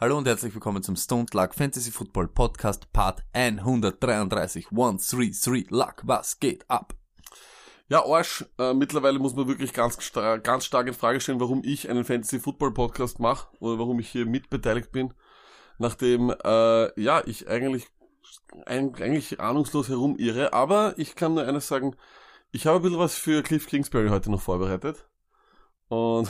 Hallo und herzlich willkommen zum Stone Luck Fantasy Football Podcast Part 133. 133 Luck, was geht ab? Ja, Arsch, äh, mittlerweile muss man wirklich ganz, ganz stark in Frage stellen, warum ich einen Fantasy Football Podcast mache oder warum ich hier mitbeteiligt bin, nachdem äh, ja ich eigentlich eigentlich ahnungslos herumirre. Aber ich kann nur eines sagen, ich habe ein bisschen was für Cliff Kingsbury heute noch vorbereitet und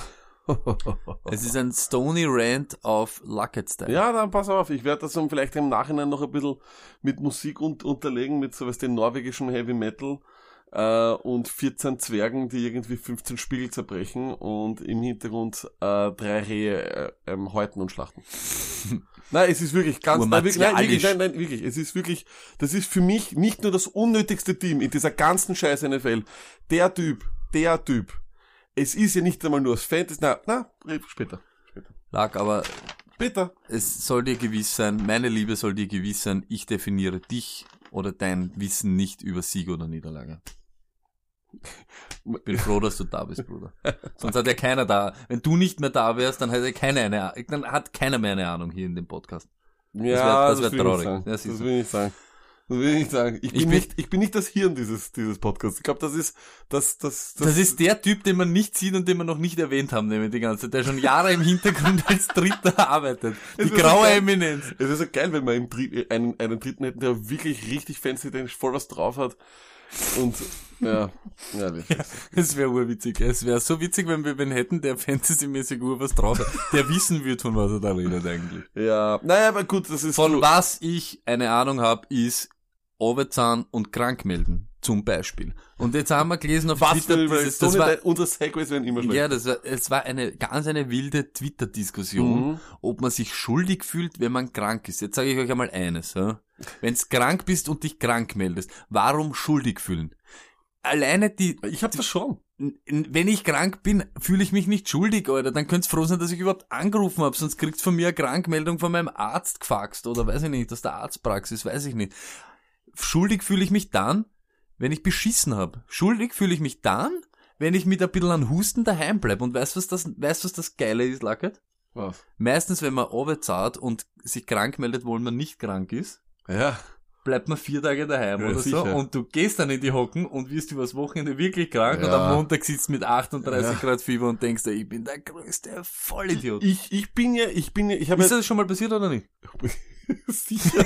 es ist ein Stony Rant auf Luckett-Style. Ja, dann pass auf, ich werde das dann vielleicht im Nachhinein noch ein bisschen mit Musik un unterlegen, mit sowas den norwegischen Heavy Metal äh, und 14 Zwergen, die irgendwie 15 Spiegel zerbrechen und im Hintergrund äh, drei Rehe äh, ähm, häuten und schlachten. nein, es ist wirklich ganz, nein, wirklich, nein, wirklich, nein, nein, wirklich, es ist wirklich, das ist für mich nicht nur das unnötigste Team in dieser ganzen scheiß NFL. Der Typ, der Typ, es ist ja nicht einmal nur das Fantasy. Na, na, später. später. Lag, aber Später. Es soll dir gewiss sein, meine Liebe soll dir gewiss sein, ich definiere dich oder dein Wissen nicht über Sieg oder Niederlage. Bin froh, dass du da bist, Bruder. Sonst hat ja keiner da. Wenn du nicht mehr da wärst, dann hat ja keiner eine, dann hat keiner mehr eine Ahnung hier in dem Podcast. Ja, das wäre wär traurig. Das, das will ich sagen. Das will ich nicht sagen. Ich bin, ich nicht, ich bin nicht das Hirn dieses, dieses Podcasts. Ich glaube, das ist, das, das, das, das ist der Typ, den man nicht sieht und den wir noch nicht erwähnt haben, nämlich die ganze Zeit, der schon Jahre im Hintergrund als Dritter arbeitet. Die graue so Eminenz. Es ist so geil, wenn wir im Dritt, einen, einen Dritten hätten, der wirklich richtig fancy, der voll was drauf hat. Und, ja, ja, Es wäre urwitzig. Es wäre so witzig, wenn wir wen hätten, der fantasymäßig ur was drauf hat, der wissen wird, von was er da redet eigentlich. Ja, naja, aber gut, das ist... Von gut. was ich eine Ahnung habe, ist, Overzahn und krank melden, zum Beispiel. Und jetzt haben wir gelesen auf Was Twitter, dieses, das war, unsere Segways werden immer schlechter. Ja, das war, es war eine ganz eine wilde Twitter-Diskussion, mhm. ob man sich schuldig fühlt, wenn man krank ist. Jetzt sage ich euch einmal eines, ja? wenn du krank bist und dich krank meldest, warum schuldig fühlen? Alleine die... Ich hab das schon. Wenn ich krank bin, fühle ich mich nicht schuldig, Alter. Dann könnt's froh sein, dass ich überhaupt angerufen habe, sonst kriegst von mir eine Krankmeldung von meinem Arzt gefaxt oder weiß ich nicht, aus der Arztpraxis, weiß ich nicht. Schuldig fühle ich mich dann, wenn ich beschissen habe. Schuldig fühle ich mich dann, wenn ich mit ein bisschen an Husten daheim bleib. Und weißt du, was das, weißt was das Geile ist, Lackert? Was? Meistens, wenn man zahlt und sich krank meldet, wo man nicht krank ist. Ja. Bleibt man vier Tage daheim ja, oder sicher. so und du gehst dann in die Hocken und wirst übers Wochenende wirklich krank ja. und am Montag sitzt mit 38 ja. Grad Fieber und denkst, ich bin der größte Vollidiot. Ich, ich bin ja, ich bin ja, ich habe Ist das schon mal passiert oder nicht? sicher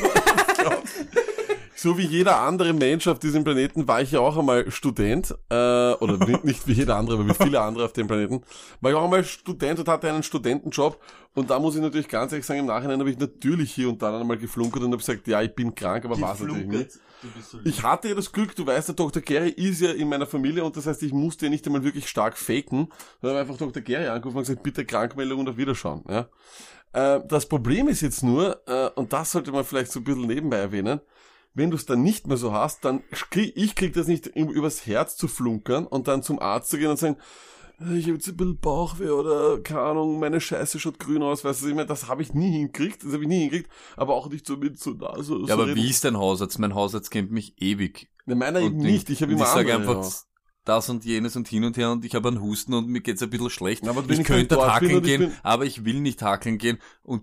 so wie jeder andere Mensch auf diesem Planeten war ich ja auch einmal Student, äh, oder nicht, nicht wie jeder andere, aber wie viele andere auf dem Planeten, war ich auch einmal Student und hatte einen Studentenjob und da muss ich natürlich ganz ehrlich sagen, im Nachhinein habe ich natürlich hier und da einmal geflunkert und habe gesagt, ja, ich bin krank, aber war es natürlich nicht. So ich hatte ja das Glück, du weißt, der Dr. Gary ist ja in meiner Familie und das heißt, ich musste ja nicht einmal wirklich stark faken, sondern einfach Dr. Gary angerufen und gesagt, bitte Krankmeldung und auf Wiederschauen. Ja. Äh, das Problem ist jetzt nur, äh, und das sollte man vielleicht so ein bisschen nebenbei erwähnen, wenn du es dann nicht mehr so hast, dann krieg, ich krieg das nicht übers Herz zu flunkern und dann zum Arzt zu gehen und sagen, ich habe jetzt ein bisschen Bauchweh oder keine Ahnung, meine Scheiße schaut grün aus, weißt du, ich meine, das habe ich nie hingekriegt, das habe ich nie hingekriegt, aber auch nicht so mit so da so. Ja, so aber reden. wie ist dein Hausarzt? Mein Hausarzt kennt mich ewig. Ne, meiner eben nicht, ich habe immer Ich sage einfach, das und jenes und hin und her und ich habe einen Husten und mir geht's ein bisschen schlecht. Aber ich könnte hackeln gehen, aber ich will nicht hackeln gehen und,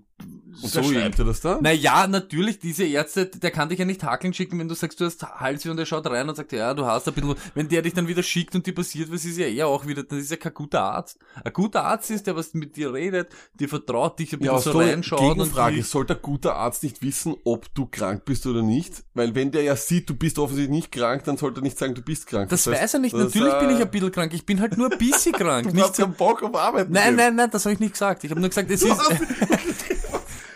und so schreibt er das da? Naja, natürlich, diese Ärzte, der kann dich ja nicht hackeln schicken, wenn du sagst, du hast Halsweh und er schaut rein und sagt, ja, du hast ein bisschen, wenn der dich dann wieder schickt und dir passiert was, ist ja eher auch wieder, dann ist ja kein guter Arzt. Ein guter Arzt ist, der was mit dir redet, dir vertraut, dich ein bisschen ja, so reinschaut. Und sollte ein guter Arzt nicht wissen, ob du krank bist oder nicht? Weil wenn der ja sieht, du bist offensichtlich nicht krank, dann sollte er nicht sagen, du bist krank. Das, das heißt, weiß er nicht, natürlich bin ich ein bisschen krank. Ich bin halt nur ein bisschen krank. du nicht hast so, keinen Bock auf Arbeit. Nein, nein, nein, das habe ich nicht gesagt. Ich habe nur gesagt, es ist...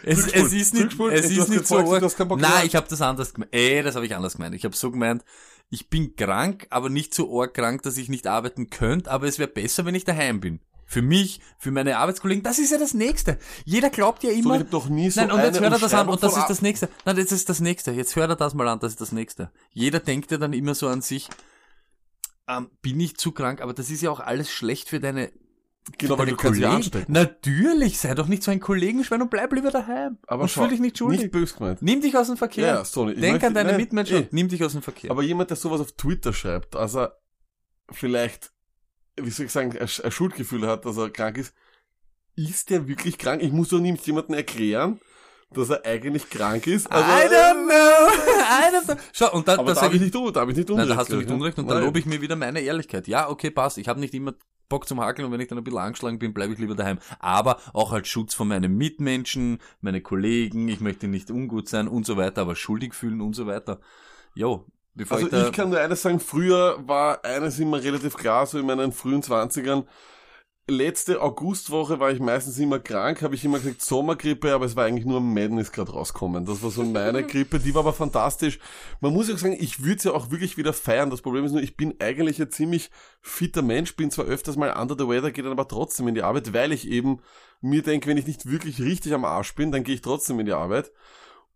es, es ist nicht, es ist nicht so arg. Nein, ich habe das anders gemeint. Äh, das habe ich anders gemeint. Ich habe so gemeint, ich bin krank, aber nicht so arg krank, dass ich nicht arbeiten könnte, aber es wäre besser, wenn ich daheim bin. Für mich, für meine Arbeitskollegen, das ist ja das Nächste. Jeder glaubt ja immer. So, ich hab doch nie so Nein, und jetzt hört er das an und das ist das Nächste. Nein, das ist das Nächste. Jetzt hört er das mal an, das ist das Nächste. Jeder denkt ja dann immer so an sich, ähm, bin ich zu krank, aber das ist ja auch alles schlecht für deine Genau, weil du anstecken. Natürlich, sei doch nicht so ein Kollegenschwein und bleib lieber daheim. Aber und fühl dich nicht schuldig. Nicht böse gemeint. Nimm dich aus dem Verkehr. Ja, sorry. Denk möchte, an deine nein, Mitmenschen, ey. nimm dich aus dem Verkehr. Aber jemand, der sowas auf Twitter schreibt, also vielleicht, wie soll ich sagen, ein, Schuldgefühl hat, dass er krank ist, ist der wirklich krank? Ich muss doch nicht jemandem erklären, dass er eigentlich krank ist. Also, I don't know. I don't know. Schau, und da, aber da habe ich ich, nicht, un- da hab ich nicht nein, Unrecht. da hast du nicht? Unrecht und dann Nein. lobe ich mir wieder meine Ehrlichkeit. Ja, okay, passt. Ich habe nicht immer Bock zum Hakeln und wenn ich dann ein bisschen angeschlagen bin, bleibe ich lieber daheim. Aber auch als Schutz von meinen Mitmenschen, meine Kollegen, ich möchte nicht ungut sein und so weiter, aber schuldig fühlen und so weiter. Jo, bevor Also ich ich kann nur eines sagen, früher war eines immer relativ klar, so in meinen frühen Zwanzigern. Letzte Augustwoche war ich meistens immer krank, habe ich immer gesagt Sommergrippe, aber es war eigentlich nur Madness gerade rauskommen. Das war so meine Grippe, die war aber fantastisch. Man muss ja auch sagen, ich würde es ja auch wirklich wieder feiern. Das Problem ist nur, ich bin eigentlich ein ziemlich fitter Mensch, bin zwar öfters mal under the weather, gehe dann aber trotzdem in die Arbeit, weil ich eben mir denke, wenn ich nicht wirklich richtig am Arsch bin, dann gehe ich trotzdem in die Arbeit.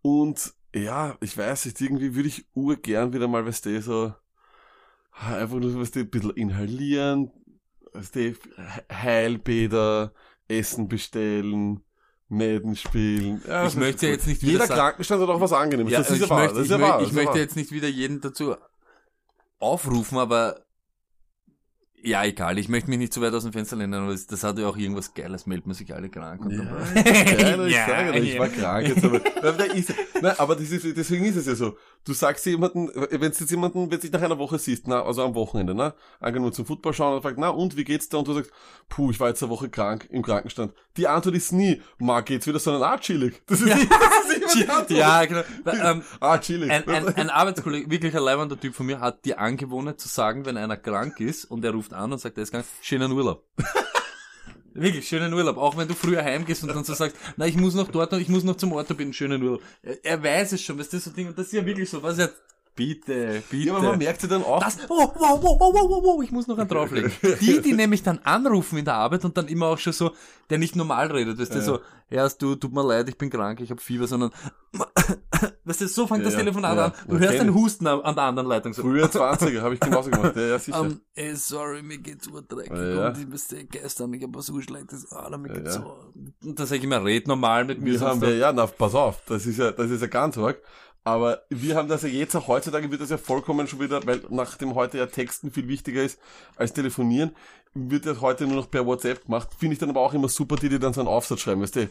Und ja, ich weiß nicht, irgendwie würde ich urgern wieder mal, weißt du, so einfach nur, weißt du, ein bisschen inhalieren, du, Heilbäder, Essen bestellen, Mäden spielen. Ja, Ich möchte jetzt nicht wieder Jeder sagen- Krankenstand hat auch was Angenehmes. Ja, das ist ich ja wahr. möchte, das ist ich, ja wahr. möchte jetzt nicht wieder jeden dazu aufrufen, aber ja, egal, ich möchte mich nicht zu weit aus dem Fenster lehnen, aber das, hat ja auch irgendwas Geiles, meldet man sich alle krank. Und Ja, Geil, ich Ja, sage dir, ich war ja. krank jetzt aber. Nein, aber das ist, deswegen ist es ja so. Du sagst jemanden, wenn du jetzt jemanden, wenn du dich nach einer Woche siehst, na, also am Wochenende, ne, angenommen zum Football schauen und fragt, na, und wie geht's da? Und du sagst, puh, ich war jetzt eine Woche krank im Krankenstand. Die Antwort ist nie, ma, geht's wieder, sondern, ah, chillig. Das ist, das ist Antwort. ja, genau. Ähm, Ah, chillig. ein, ein, ein Arbeitskollege, wirklich ein leibender Typ von mir, hat die Angewohnheit zu sagen, wenn einer krank ist und er ruft an und sagt, er ist krank, schönen Urlaub. Wirklich, schönen Urlaub. Auch wenn du früher heimgehst und dann so sagst, na, ich muss noch dort und ich muss noch zum Ort, bin schönen Urlaub. Er, er weiß es schon, weißt du, so Ding, und das ist ja wirklich so, was er, bitte, bitte. ja, aber man merkt ja dann auch, Das, oh, wow, wow, wow, wow, wow, ich muss noch einen drauflegen. Die, die nämlich dann anrufen in der Arbeit und dann immer auch schon so, der nicht normal redet, weißt du, Ja. so, erst du, tut mir leid, ich bin krank, ich habe Fieber, sondern, weißt du, so fängt Ja, das ja, Telefonat ja. an. Du Ja, hörst ich. Husten an an der anderen Leitung so. früher 20er habe ich genauso gemacht. Ja, ja, sicher. Ähm, ey, sorry, mir geht's urdreckig Ja, ja. und ich bist gestern, ich hab was so schlechtes, ah, mir Ja, geht's ja. so. Und da sag ich immer, red normal mit mir. Wir haben ja, ja, na, pass auf, das ist ja, das ist ja ganz arg. Aber wir haben das ja jetzt auch heutzutage wird das ja vollkommen schon wieder, weil nachdem heute ja Texten viel wichtiger ist als telefonieren, wird das heute nur noch per WhatsApp gemacht. Finde ich dann aber auch immer super, die dir dann so einen Aufsatz schreiben, weißt du?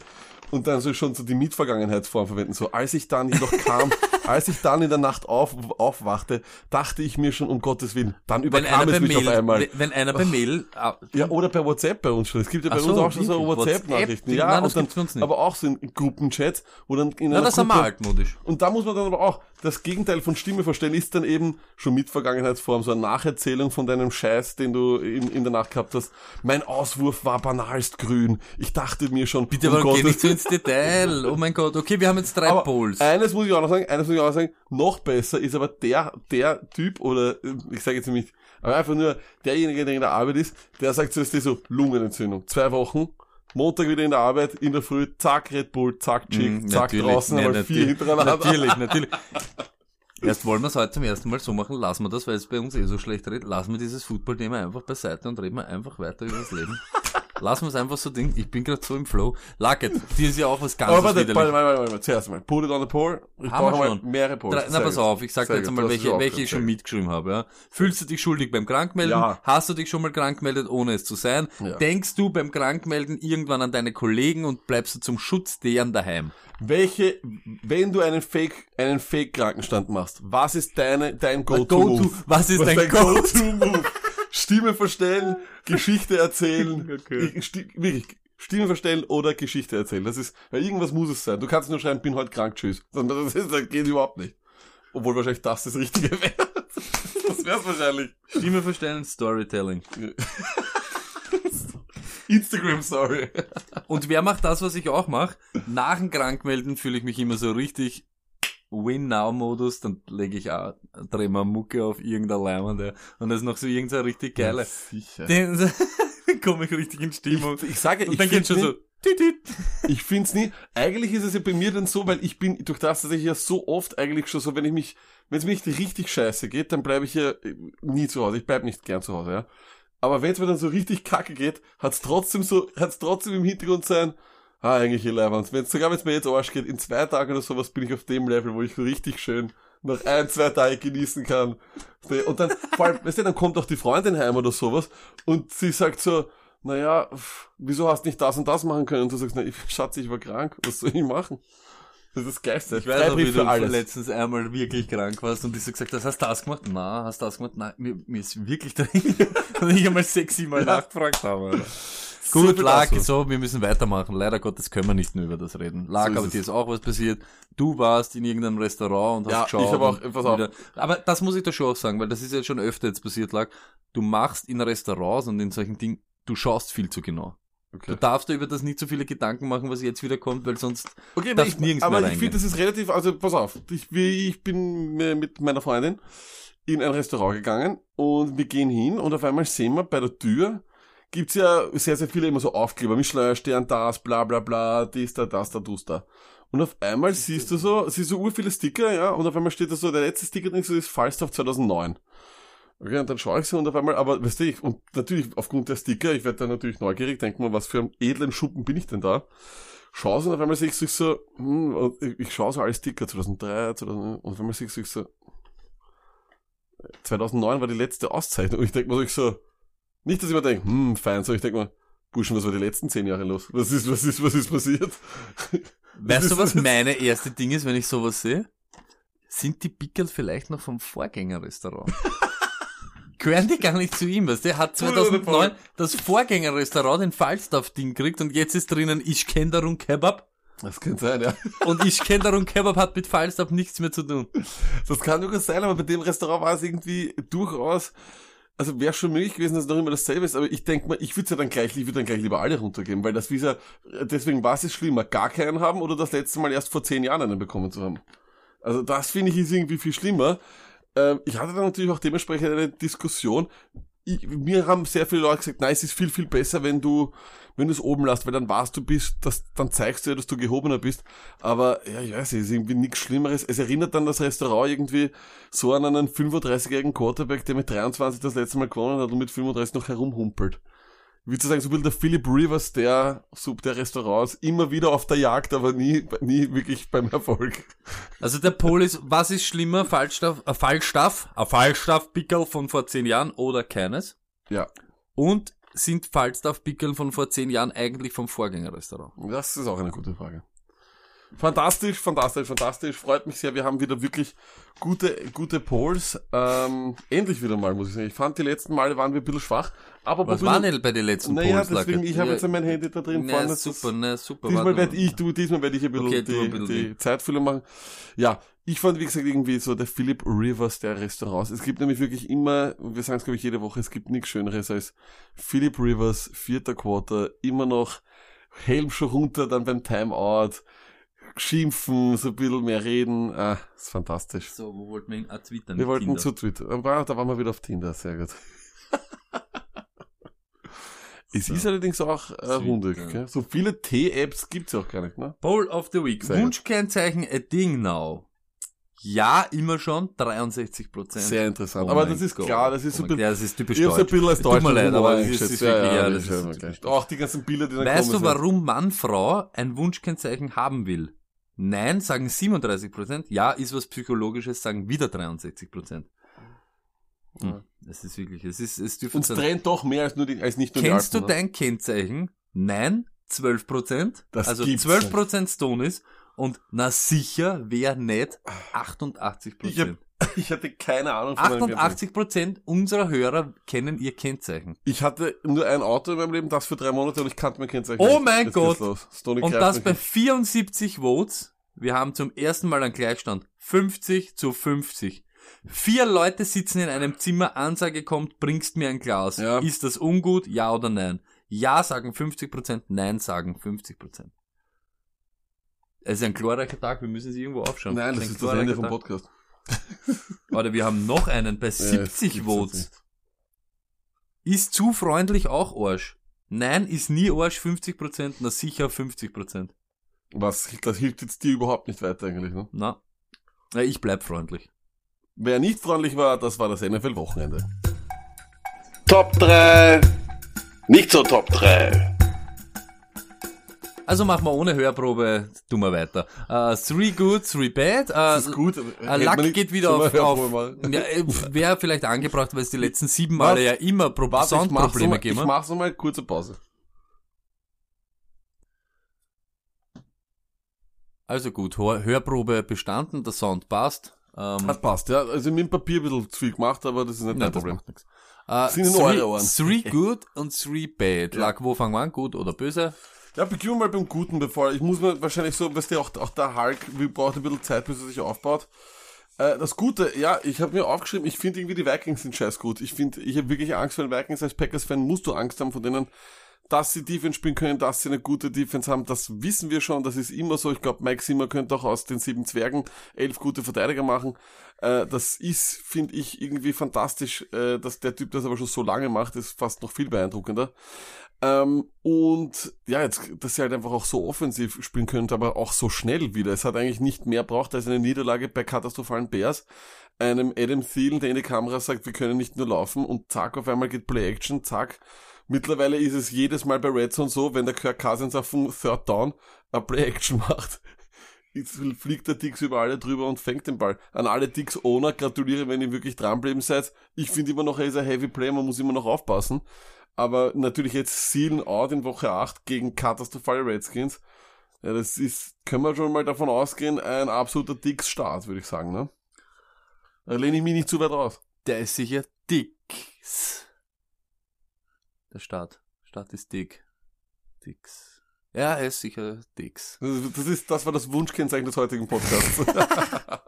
Und dann so schon so die Mitvergangenheitsform verwenden. So, als ich dann jedoch kam, als ich dann in der Nacht auf, aufwachte, dachte ich mir schon, um Gottes Willen, dann überkam es mich auf Mail, einmal. wenn, wenn einer per Mail, Ja, oder per WhatsApp bei uns schon. Es gibt ja bei Ach uns so, auch schon so? WhatsApp-Nachrichten. WhatsApp? Ja, Nein, das dann, uns nicht. aber auch so in Gruppenchats, wo dann in na, einer das haben wir Gruppe- altmodisch. und da muss man dann aber auch, das Gegenteil von Stimme verstellen ist dann eben schon mit Vergangenheitsform, so eine Nacherzählung von deinem Scheiß, den du in, in der Nacht gehabt hast. Mein Auswurf war banalst grün. Ich dachte mir schon, Bitte, um aber geh nicht so ins Detail. Oh mein Gott. Okay, wir haben jetzt drei aber Polls. eines muss ich auch noch sagen, eines muss ich auch noch sagen, noch besser ist aber der, der Typ oder, äh, ich sage jetzt nicht, aber einfach nur derjenige, der in der Arbeit ist, der sagt zuerst so, Lungenentzündung, zwei Wochen, Montag wieder in der Arbeit, in der Früh, zack, Red Bull, zack, Chick, Mm, zack, draußen, nee, einmal vier hintereinander. Natürlich, natürlich. Erst wollen wir es heute zum ersten Mal so machen, lassen wir das, weil es bei uns eh so schlecht redet, lassen wir dieses Football-Thema einfach beiseite und reden wir einfach weiter über das Leben. lassen wir es einfach so Ding. Ich bin gerade so im Flow. Lacket, dir ist ja auch was ganz Aber warte, warte, warte, warte, warte, zuerst mal, put it on the poll. Ich Haben wir mal schon. mehrere Polls. Drei, na, Sehr pass gut. auf, ich sag dir Sehr jetzt gut, einmal, welche, auch welche ich schon mitgeschrieben habe. Ja? Fühlst du dich schuldig beim Krankmelden? Ja. Hast du dich schon mal krank gemeldet, ohne es zu sein? Ja. Denkst du beim Krankmelden irgendwann an deine Kollegen und bleibst du zum Schutz deren daheim? Welche, wenn du einen Fake, einen Fake-Krankenstand machst, was ist deine, dein Go-to. Go-To-Move? Was ist dein Go-To-Move? Stimme verstellen, Geschichte erzählen, Okay. Sti wirklich, Stimme verstellen oder Geschichte erzählen. Das ist, weil irgendwas muss es sein. Du kannst nur schreiben, bin heute krank, tschüss. Sondern das, ist, das geht überhaupt nicht. Obwohl wahrscheinlich das das Richtige wäre. Das wär's wahrscheinlich. Stimme verstellen, Storytelling. Instagram Story. Und wer macht das, was ich auch mache? Nach dem Krankmelden fühle ich mich immer so richtig Win-Now-Modus, dann lege ich auch, drehe mal Mucke auf irgendein Leimende und das ist noch so irgendein richtig geiler. Sicher. Den, komme ich richtig in Stimmung. Ich, ich sage, und ich dann geht's schon nie- so. Ich find's nie. Eigentlich ist es ja bei mir dann so, weil ich bin durch das, dass ich ja so oft eigentlich schon so, wenn ich mich, wenn es mir nicht richtig scheiße geht, dann bleibe ich ja äh, nie zu Hause. Ich bleib nicht gern zu Hause, ja. Aber wenn es mir dann so richtig kacke geht, hat's trotzdem so, hat's trotzdem im Hintergrund sein, ah, eigentlich ihr Leibwand. Wenn sogar wenn es mir jetzt Arsch geht, in zwei Tagen oder sowas bin ich auf dem Level, wo ich so richtig schön noch ein, zwei Tage genießen kann. Und dann, vor allem, weißt du, dann kommt auch die Freundin heim oder sowas und sie sagt so, naja, wieso hast du nicht das und das machen können? Und du sagst, na, ich, Schatz, ich war krank, was soll ich machen? Das ist Geilste. Ich weiß noch, wie du alles. letztens einmal wirklich krank warst und ich so gesagt hast, hast du das gemacht? Na, hast du das gemacht? Nein, mir, mir ist wirklich dringend. und ich einmal sechs, sieben Mal nachgefragt habe. Alter. Gut, viel lag, so, wir müssen weitermachen. Leider Gottes können wir nicht mehr über das reden. Lag, So aber dir ist auch was passiert. Du warst in irgendeinem Restaurant und hast Ja, geschaut. ich hab auch- pass auf. wieder- Aber das muss ich da schon auch sagen, weil das ist jetzt schon öfter jetzt passiert, lag. Du machst in Restaurants und in solchen Dingen, du schaust viel zu genau. Okay. Du darfst dir über das nicht so viele Gedanken machen, was jetzt wieder kommt, weil sonst Okay, darf ich, nirgends aber ich finde, das ist relativ, also pass auf, ich, ich bin mit meiner Freundin in ein Restaurant gegangen und wir gehen hin und auf einmal sehen wir bei der Tür, gibt's ja sehr, sehr viele immer so Aufkleber, Michelin, Stern, das, bla bla bla, dies, da, das, da, dus, da. Und auf einmal siehst du so, siehst du ur viele Sticker, ja, und auf einmal steht da so, der letzte Sticker drin so ist Falstaff 2009. Okay, und dann schaue ich so und auf einmal, aber weißt du, ich, und natürlich aufgrund der Sticker, ich werde dann natürlich neugierig, denke mal, was für einen edlen Schuppen bin ich denn da? Schau so und auf einmal sehe ich so, hm, ich, ich schaue so alle Sticker, 2003, 2000, und auf einmal sehe ich so, 2009 war die letzte Auszeichnung und ich denke mir so, nicht, dass ich mir denke, hm, fein, sondern ich denke mir, Burschen, was war die letzten zehn Jahre los? Was ist, was ist, was ist passiert? Weißt du, was das? meine erste Ding ist, wenn ich sowas sehe? Sind die Pickel vielleicht noch vom Vorgängerrestaurant? Gehören die gar nicht zu ihm, du? Der hat Oder- oder 2009 das Vorgängerrestaurant den Falstaff-Ding gekriegt und jetzt ist drinnen darum Kebab Das kann sein, ja. und darum Kebab hat mit Falstaff nichts mehr zu tun. Das kann durchaus sein, aber bei dem Restaurant war es irgendwie durchaus, also wäre schon möglich gewesen, dass es noch immer dasselbe ist, aber ich denke mal, ich würde ja dann gleich, ich würde dann gleich lieber alle runtergeben, weil das wie ja, deswegen war es jetzt schlimmer, gar keinen haben oder das letzte Mal erst vor zehn Jahren einen bekommen zu haben. Also das finde ich ist irgendwie viel schlimmer. Ähm, ich hatte dann natürlich auch dementsprechend eine Diskussion. Ich, mir haben sehr viele Leute gesagt, nein, es ist viel, viel besser, wenn du, wenn du es oben lässt, weil dann warst du bist, das, dann zeigst du ja, dass du gehobener bist. Aber, ja, ich weiß es ist irgendwie nichts Schlimmeres. Es erinnert dann das Restaurant irgendwie so an einen 35-jährigen Quarterback, der mit 23 das letzte Mal gewonnen hat und mit 35 noch herumhumpelt. Wie zu sagen, so ein bisschen der Philip Rivers der, der Restaurants, immer wieder auf der Jagd, aber nie, nie wirklich beim Erfolg. Also der Pol ist, was ist schlimmer, Falstaff, ein Falstaff, ein Falstaff-Pickel von vor zehn Jahren oder keines? Ja, Und sind Falstaff-Pickel von vor zehn Jahren eigentlich vom Vorgängerrestaurant? das ist auch eine gute Frage. Fantastisch, fantastisch, fantastisch. Freut mich sehr. Wir haben wieder wirklich gute, gute Polls. Ähm, endlich wieder mal, muss ich sagen. Ich fand, die letzten Male waren wir ein bisschen schwach. Aber Was waren denn bei den letzten Naja, Polls, Lacke? deswegen, ich habe Ja, jetzt mein Handy da drin na, vorne. Super, na, super. Diesmal werde ich, du, diesmal werde ich ein bisschen Okay, ein bisschen die die- Zeitfülle machen. Ja, ich fand, wie gesagt, irgendwie so der Philip Rivers der Restaurants. Es gibt nämlich wirklich immer, wir sagen es glaube ich jede Woche, es gibt nichts Schöneres als Philip Rivers, vierter Quarter, immer noch Helm schon runter, dann beim Timeout, schimpfen, so ein bisschen mehr reden. Ah, ist fantastisch. So, wo wollten wir hin? Ah, Twitter, Wir wollten Tinder. zu Twitter. Da war- da waren wir wieder auf Tinder, sehr gut. Es So. ist allerdings auch äh, rundig. Gell? So viele T-Apps gibt's ja auch gar nicht, ne? Poll of the Week. Sehr. Wunschkennzeichen a thing now. Ja, immer schon, 63 Prozent. Sehr interessant. Oh aber das ist Gott. klar, das ist Oh so mein ein bisschen, Ja, das ist typisch ich hab's ein deutsch. bisschen als tut mir leid, aber das ist, ist Ja, wirklich, ja, ja, das ist ist gleich. Auch die ganzen Bilder, die dann Weißt kommen. du, warum Manfrau ein Wunschkennzeichen haben will? Nein, sagen 37 Prozent. Ja, ist was Psychologisches, sagen wieder 63 Prozent. Hm. Das ist wirklich, es ist, es dürfte Uns sein. trennt doch mehr als nur die, als nicht nur Kennst die du Alpen, ne? dein Kennzeichen? Nein, 12 Prozent. Also gibt's 12 Prozent Stone ist. Und na sicher, wer nicht 88 Ich, hab, Prozent. ich hatte keine Ahnung von meinem Kennzeichen. 88 Prozent unserer Hörer kennen ihr Kennzeichen. Ich hatte nur ein Auto in meinem Leben, das für drei Monate und ich kannte mein Kennzeichen Oh mein Gott. Und das bei an. 74 Votes. Wir haben zum ersten Mal einen Gleichstand. 50 zu 50. Vier Leute sitzen in einem Zimmer, Ansage kommt, bringst mir ein Glas. Ja. Ist das ungut? Ja oder nein? Ja sagen 50%, nein sagen 50%. Es ist ein glorreicher Tag, wir müssen sie irgendwo aufschauen. Nein, das ein ist das Ende vom Tag. Podcast. Warte, wir haben noch einen bei Ja, das 70 gibt's Votes. Ist zu freundlich auch Arsch? Nein, ist nie Arsch 50%, na sicher 50%. Was, das hilft jetzt dir überhaupt nicht weiter eigentlich, ne? Na, ich bleib freundlich. Wer nicht freundlich war, das war das NFL-Wochenende. Top 3, nicht so Top 3. Also machen wir ohne Hörprobe, tun wir weiter. Uh, three good, three bad. Uh, Das ist gut. Uh, Luck geht wieder auf, auf ja, wäre vielleicht angebracht, weil es die letzten sieben Male ja immer Pro ich Soundprobleme gegeben Ich hat. mach's nochmal, kurze Pause. Also gut, Hör Hörprobe bestanden, der Sound passt. Ähm, Das passt, ja. Also mit dem Papier ein bisschen zu viel gemacht, aber das ist nicht nein, das Problem. Uh, Sind nur three, Ohren. three good und three bad. Ja. Luck, wo fangen wir an? Gut oder böse? Ja, beginnen wir mal beim Guten, bevor ich muss mir wahrscheinlich so, weißt du, auch, auch der Hulk, wir brauchen ein bisschen Zeit, bis er sich aufbaut. Äh, das Gute, ja, ich habe mir aufgeschrieben, ich finde irgendwie die Vikings sind scheiß gut. Ich finde, ich habe wirklich Angst vor den Vikings. Als Packers-Fan musst du Angst haben von denen, dass sie Defense spielen können, dass sie eine gute Defense haben. Das wissen wir schon, das ist immer so. Ich glaube, Mike Zimmer könnte auch aus den sieben Zwergen elf gute Verteidiger machen. Äh, das ist, finde ich, irgendwie fantastisch, äh, dass der Typ das aber schon so lange macht, ist fast noch viel beeindruckender. Ähm, und ja, jetzt, dass sie halt einfach auch so offensiv spielen können, aber auch so schnell wieder. Es hat eigentlich nicht mehr braucht als eine Niederlage bei katastrophalen Bears. Einem Adam Thielen, der in die Kamera sagt, wir können nicht nur laufen und zack, auf einmal geht Play Action, zack. Mittlerweile ist es jedes Mal bei Red Zone so, wenn der Kirk Cousins auf dem Third Down eine Play Action macht, jetzt fliegt der Dix über alle drüber und fängt den Ball. An alle Dix-Owner gratuliere, wenn ihr wirklich dranbleiben seid. Ich finde immer noch, er ist ein Heavy Play, man muss immer noch aufpassen. Aber natürlich jetzt Sealen out in Woche 8 gegen katastrophale Redskins. Ja, das ist, können wir schon mal davon ausgehen, ein absoluter Dix-Start, würde ich sagen, ne? Da lehne ich mich nicht zu weit raus. Der ist sicher Dix. Der Start. Start ist dick. Dix. Ja, er ist sicher Dix. Das, ist- das war das Wunschkennzeichen des heutigen Podcasts.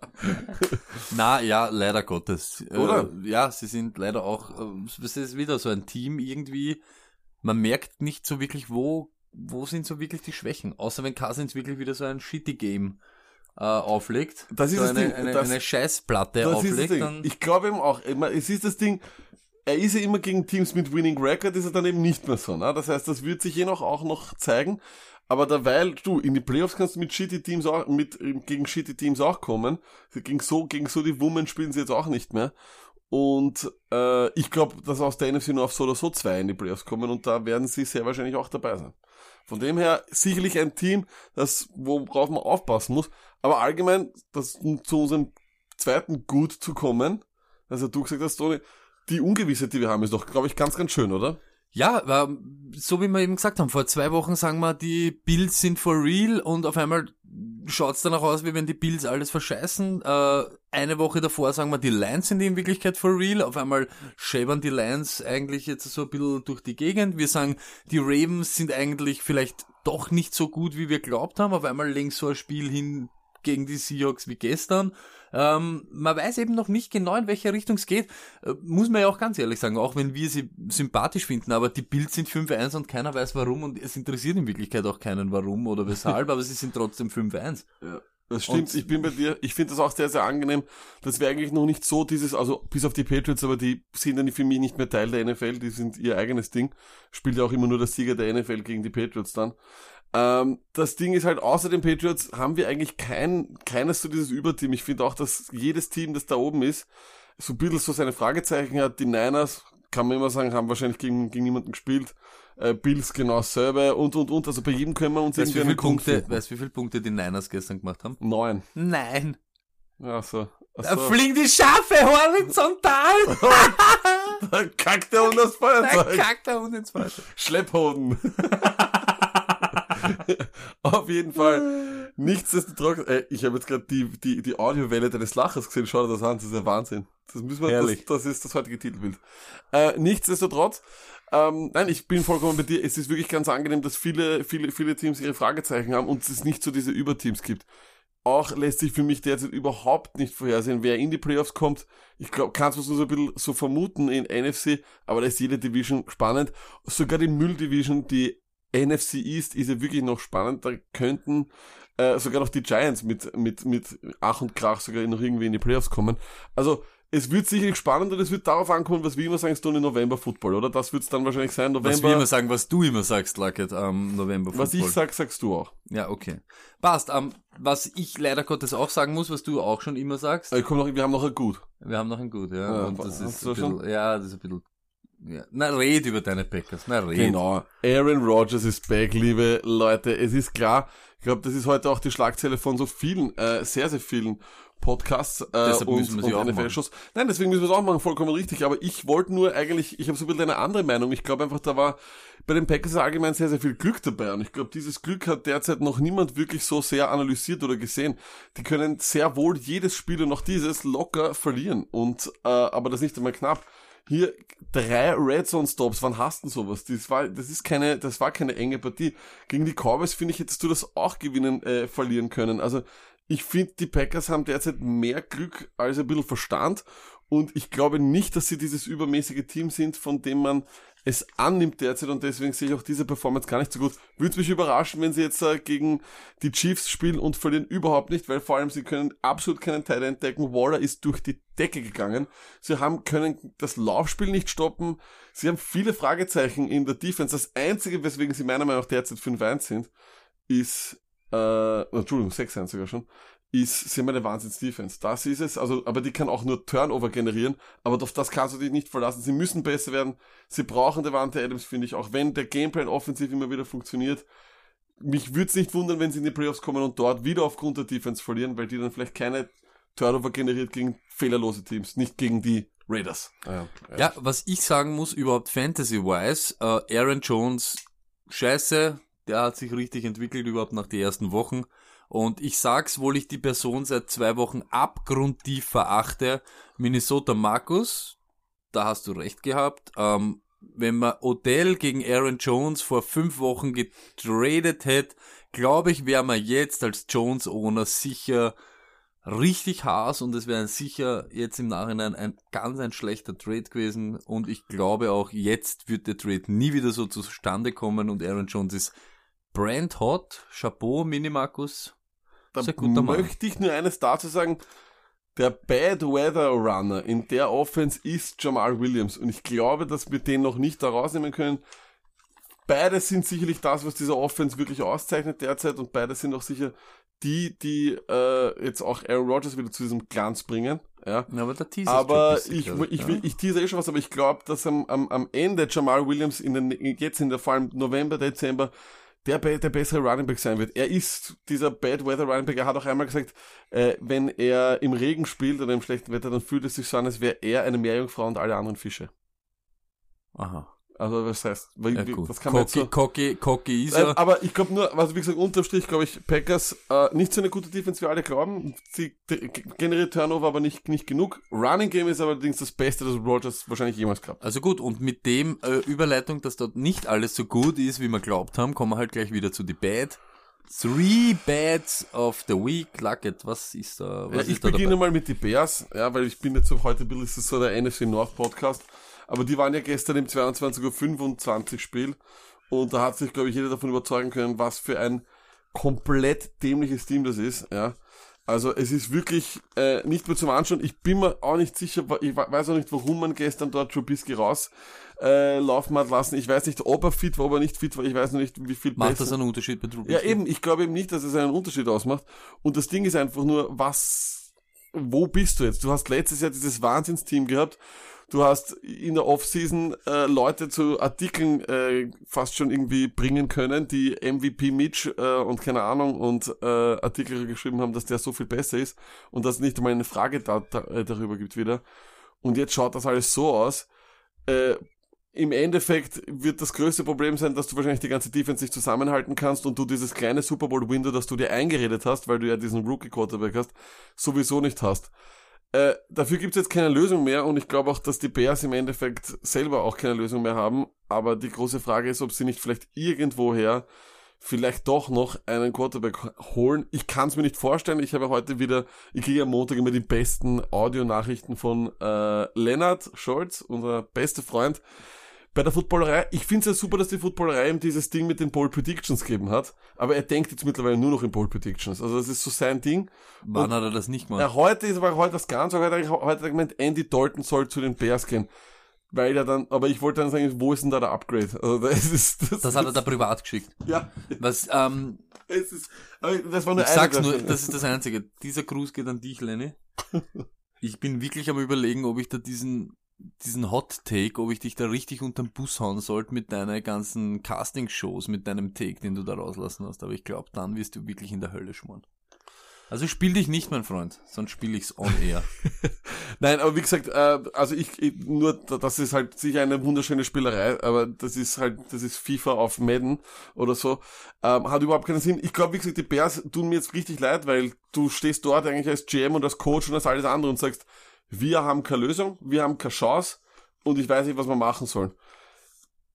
Na ja, leider Gottes. Oder? Äh, ja, sie sind leider auch, äh, es ist wieder so ein Team irgendwie, man merkt nicht so wirklich, wo, wo sind so wirklich die Schwächen. Außer wenn Cousins wirklich wieder so ein shitty Game äh, auflegt. Das ist so das eine, Ding. Eine, Das- eine Scheißplatte Das ist das auflegt, Ich glaube eben auch, es ist das Ding, er ist ja immer gegen Teams mit Winning Record, ist er dann eben nicht mehr so. Ne? Das heißt, das wird sich je noch auch noch zeigen. Aber derweil, du, in die Playoffs kannst du mit shitty Teams auch, mit, ähm, gegen shitty Teams auch kommen. Gegen so, gegen so die Women spielen sie jetzt auch nicht mehr. Und äh, ich glaube, dass aus der NFC nur auf so oder so zwei in die Playoffs kommen und da werden sie sehr wahrscheinlich auch dabei sein. Von dem her sicherlich ein Team, das worauf man aufpassen muss. Aber allgemein, das, um zu unserem zweiten Gut zu kommen, also du gesagt hast, Toni, die Ungewissheit, die wir haben, ist doch, glaube ich, ganz, ganz schön, oder? Ja, so wie wir eben gesagt haben, vor zwei Wochen sagen wir, die Bills sind for real und auf einmal schaut's danach aus, wie wenn die Bills alles verscheißen. Äh, eine Woche davor sagen wir, die Lions sind in Wirklichkeit for real. Auf einmal schäbern die Lions eigentlich jetzt so ein bisschen durch die Gegend. Wir sagen, die Ravens sind eigentlich vielleicht doch nicht so gut, wie wir glaubt haben. Auf einmal legen so ein Spiel hin gegen die Seahawks wie gestern. Ähm, man weiß eben noch nicht genau, in welche Richtung es geht. Äh, muss man ja auch ganz ehrlich sagen, auch wenn wir sie sympathisch finden, aber die Bills sind 5-1 und keiner weiß warum und es interessiert in Wirklichkeit auch keinen warum oder weshalb, aber sie sind trotzdem 5-1. Ja. Das stimmt, Und- ich bin bei dir. Ich finde das auch sehr, sehr angenehm. Das wäre eigentlich noch nicht so dieses, also bis auf die Patriots, aber die sind dann für mich nicht mehr Teil der NFL, die sind ihr eigenes Ding. Spielt ja auch immer nur der Sieger der NFL gegen die Patriots dann. Ähm, das Ding ist halt, außer den Patriots haben wir eigentlich kein, keines so dieses Überteam. Ich finde auch, dass jedes Team, das da oben ist, so ein bisschen so seine Fragezeichen hat. Die Niners, kann man immer sagen, haben wahrscheinlich gegen, gegen niemanden gespielt. Äh, Bills genau dasselbe und, und, und. Also bei jedem können wir uns Weißt du, wie irgendwie viele Punkt Punkte, finden. weißt, du, wie viele Punkte die Niners gestern gemacht haben? Neun. Nein. Ja, so. Ach Da so. fliegen die Schafe horizontal. Da kackt der Hund das Da Feuerzeug. kackt der Hund ins Falsche. Schlepphoden. Auf jeden Fall. Nichtsdestotrotz, äh, ich habe jetzt gerade die, die, die Audiowelle deines Lachers gesehen. Schau dir das an, das ist ja Wahnsinn. Das müssen wir, Herrlich. das, das ist das heutige Titelbild. Äh, nichtsdestotrotz, ähm, nein, ich bin vollkommen bei dir. Es ist wirklich ganz angenehm, dass viele, viele, viele Teams ihre Fragezeichen haben und es nicht so diese Überteams gibt. Auch lässt sich für mich derzeit überhaupt nicht vorhersehen, wer in die Playoffs kommt. Ich glaube, kannst du so ein bisschen so vermuten in NFC, aber da ist jede Division spannend. Sogar die Müll-Division, die NFC East, ist ja wirklich noch spannend. Da könnten äh, sogar noch die Giants mit, mit, mit Ach und Krach sogar noch irgendwie in die Playoffs kommen. Also, es wird sicherlich spannend und es wird darauf ankommen, was wir immer sagen, Stoney November Football, oder? Das wird es dann wahrscheinlich sein, Was wir November. immer sagen, was du immer sagst, Luckett, am November Was ich Football. sag, sagst du auch. Ja, okay. Passt. Ähm, was ich leider Gottes auch sagen muss, was du auch schon immer sagst, Äh, komm noch, wir haben noch ein Gut. wir haben noch ein Gut, ja. Ja, und das ist du ein schon? bisschen, ja, das ist ein bisschen Ja. Na, red über deine Packers. Na, red. Genau. Aaron Rodgers ist back, liebe Leute. Es ist klar, ich glaube, das ist heute auch die Schlagzeile von so vielen, äh, sehr, sehr vielen Podcasts äh, Deshalb und, müssen wir sie auch und machen. NFL-Shows. Nein, deswegen müssen wir es auch machen, vollkommen richtig. Aber ich wollte nur eigentlich, ich habe so ein bisschen eine andere Meinung. Ich glaube einfach, da war bei den Packers allgemein sehr, sehr viel Glück dabei. Und ich glaube, dieses Glück hat derzeit noch niemand wirklich so sehr analysiert oder gesehen. Die können sehr wohl jedes Spiel und noch dieses locker verlieren. Und äh, aber das nicht einmal knapp. Hier drei Red Zone Stops, wann hast du sowas? Das war, das ist keine, das war keine enge Partie. Gegen die Cowboys finde ich, hättest du das auch gewinnen, äh, verlieren können. Also ich finde, die Packers haben derzeit mehr Glück als ein bisschen Verstand. Und ich glaube nicht, dass sie dieses übermäßige Team sind, von dem man es annimmt derzeit. Und deswegen sehe ich auch diese Performance gar nicht so gut. Würde mich überraschen, wenn sie jetzt äh, gegen die Chiefs spielen und verlieren überhaupt nicht, weil vor allem sie können absolut keinen Teil entdecken. Waller ist durch die Decke gegangen. Sie haben, können das Laufspiel nicht stoppen. Sie haben viele Fragezeichen in der Defense. Das einzige, weswegen sie meiner Meinung nach derzeit 5-1 sind, ist, äh, Entschuldigung, 6-1 sogar schon, ist, sie haben eine Wahnsinns-Defense. Das ist es, also, aber die kann auch nur Turnover generieren, aber auf das kannst du dich nicht verlassen. Sie müssen besser werden. Sie brauchen Devante Adams, finde ich, auch wenn der Gameplan offensiv immer wieder funktioniert. Mich würde es nicht wundern, wenn sie in die Playoffs kommen und dort wieder aufgrund der Defense verlieren, weil die dann vielleicht keine Turnover generiert gegen fehlerlose Teams, nicht gegen die Raiders. Ja, Ja, was ich sagen muss, überhaupt Fantasy-wise, äh, Aaron Jones, scheiße, der hat sich richtig entwickelt, überhaupt nach den ersten Wochen. Und ich sag's, wohl ich die Person seit zwei Wochen abgrundtief verachte. Minnesota Markus, da hast du recht gehabt. Ähm, wenn man Odell gegen Aaron Jones vor fünf Wochen getradet hätte, glaube ich, wäre man jetzt als Jones-Owner sicher richtig Haas und es wäre sicher jetzt im Nachhinein ein ganz ein schlechter Trade gewesen und ich glaube auch jetzt wird der Trade nie wieder so zustande kommen und Aaron Jones ist brand hot, Chapeau, Minimarkus, Da möchte ich nur eines dazu sagen. Der Bad Weather Runner in der Offense ist Jamal Williams und ich glaube, dass wir den noch nicht da rausnehmen können. Beide sind sicherlich das, was diese Offense wirklich auszeichnet derzeit und beide sind auch sicher die, die äh, jetzt auch Aaron Rodgers wieder zu diesem Glanz bringen. Ja. Ja, aber der Teaser Aber ich, ich, will, ich tease eh schon was, aber ich glaube, dass am, am, am Ende Jamal Williams in den, jetzt in der vor allem November, Dezember, der, der bessere Running Back sein wird. Er ist dieser Bad Weather Running Back. Er hat auch einmal gesagt, äh, wenn er im Regen spielt oder im schlechten Wetter, dann fühlt es sich so an, als wäre er eine Meerjungfrau und alle anderen Fische. Aha. Also was heißt, weil, Ja, wie- gut. das kann man Cocky, so, Cocky, Cocky ist er. aber ich glaube nur, also wie gesagt, unterm Strich glaube ich, Packers äh, nicht so eine gute Defense, wie alle glauben. Sie generiert Turnover, aber nicht, nicht genug. Running Game ist allerdings das Beste, das Rogers wahrscheinlich jemals gehabt. Also gut, und mit dem äh, Überleitung, dass dort nicht alles so gut ist, wie wir glaubt haben, kommen wir halt gleich wieder zu die Bad. Three Bads of the Week. Lucket, was ist da? Was Ja, ist ich da beginne dabei? mal mit die Bears, ja, weil ich bin jetzt so heute ein bisschen, ist so der NFC North Podcast, aber die waren ja gestern im 22.25 Uhr Spiel und da hat sich, glaube ich, jeder davon überzeugen können, was für ein komplett dämliches Team das ist, ja. Also es ist wirklich äh, nicht mehr zum Anschauen. Ich bin mir auch nicht sicher, ich we- weiß auch nicht, warum man gestern dort Trubisky raus äh, laufen hat lassen. Ich weiß nicht, ob er fit war, ob er nicht fit war. Ich weiß noch nicht, wie viel Macht besser- das einen Unterschied bei Trubisky? ja, eben, ich glaube eben nicht, dass es einen Unterschied ausmacht. Und das Ding ist einfach nur, was, wo bist du jetzt? Du hast letztes Jahr dieses Wahnsinnsteam gehabt. Du hast in der Offseason äh, Leute zu Artikeln äh, fast schon irgendwie bringen können, die MVP Mitch äh, und keine Ahnung und äh, Artikel geschrieben haben, dass der so viel besser ist und dass es nicht einmal eine Frage da, da, äh, darüber gibt wieder. Und jetzt schaut das alles so aus. Äh, im Endeffekt wird das größte Problem sein, dass du wahrscheinlich die ganze Defense nicht zusammenhalten kannst und du dieses kleine Super Bowl Window, das du dir eingeredet hast, weil du ja diesen Rookie Quarterback hast, sowieso nicht hast. Äh, dafür gibt's jetzt keine Lösung mehr und ich glaube auch, dass die Bears im Endeffekt selber auch keine Lösung mehr haben. Aber die große Frage ist, ob sie nicht vielleicht irgendwoher vielleicht doch noch einen Quarterback holen. Ich kann es mir nicht vorstellen. Ich habe heute wieder, ich kriege am Montag immer die besten Audionachrichten von äh, Leonard Scholz, unser bester Freund, bei der Footballerei. Ich finde es ja super, dass die Footballerei ihm dieses Ding mit den Bold Predictions gegeben hat, aber er denkt jetzt mittlerweile nur noch in Bold Predictions. Also das ist so sein Ding. Wann hat er das nicht gemacht? Ja, heute ist aber heute das Ganze, heute, hat heute gemeint, Andy Dalton soll zu den Bears gehen. Weil er dann, aber ich wollte dann sagen, wo ist denn da der Upgrade? Also das ist, das, Das hat er da privat geschickt. ja, Was, ähm, es ist, das war nur ich sag's nur, das ist das Einzige. Dieser Gruß geht an dich, Lenny. Ich bin wirklich am überlegen, ob ich da diesen diesen Hot Take, ob ich dich da richtig unterm Bus hauen sollte mit deinen ganzen Casting-Shows, mit deinem Take, den du da rauslassen hast. Aber ich glaube, dann wirst du wirklich in der Hölle schmoren. Also spiel dich nicht, mein Freund, sonst spiele ich's on air. Nein, aber wie gesagt, äh, also ich, ich nur, das ist halt sicher eine wunderschöne Spielerei, aber das ist halt, das ist FIFA auf Madden oder so, ähm, hat überhaupt keinen Sinn. Ich glaube, wie gesagt, die Bears tun mir jetzt richtig leid, weil du stehst dort eigentlich als GM und als Coach und als alles andere und sagst, wir haben keine Lösung, wir haben keine Chance und ich weiß nicht, was wir machen sollen.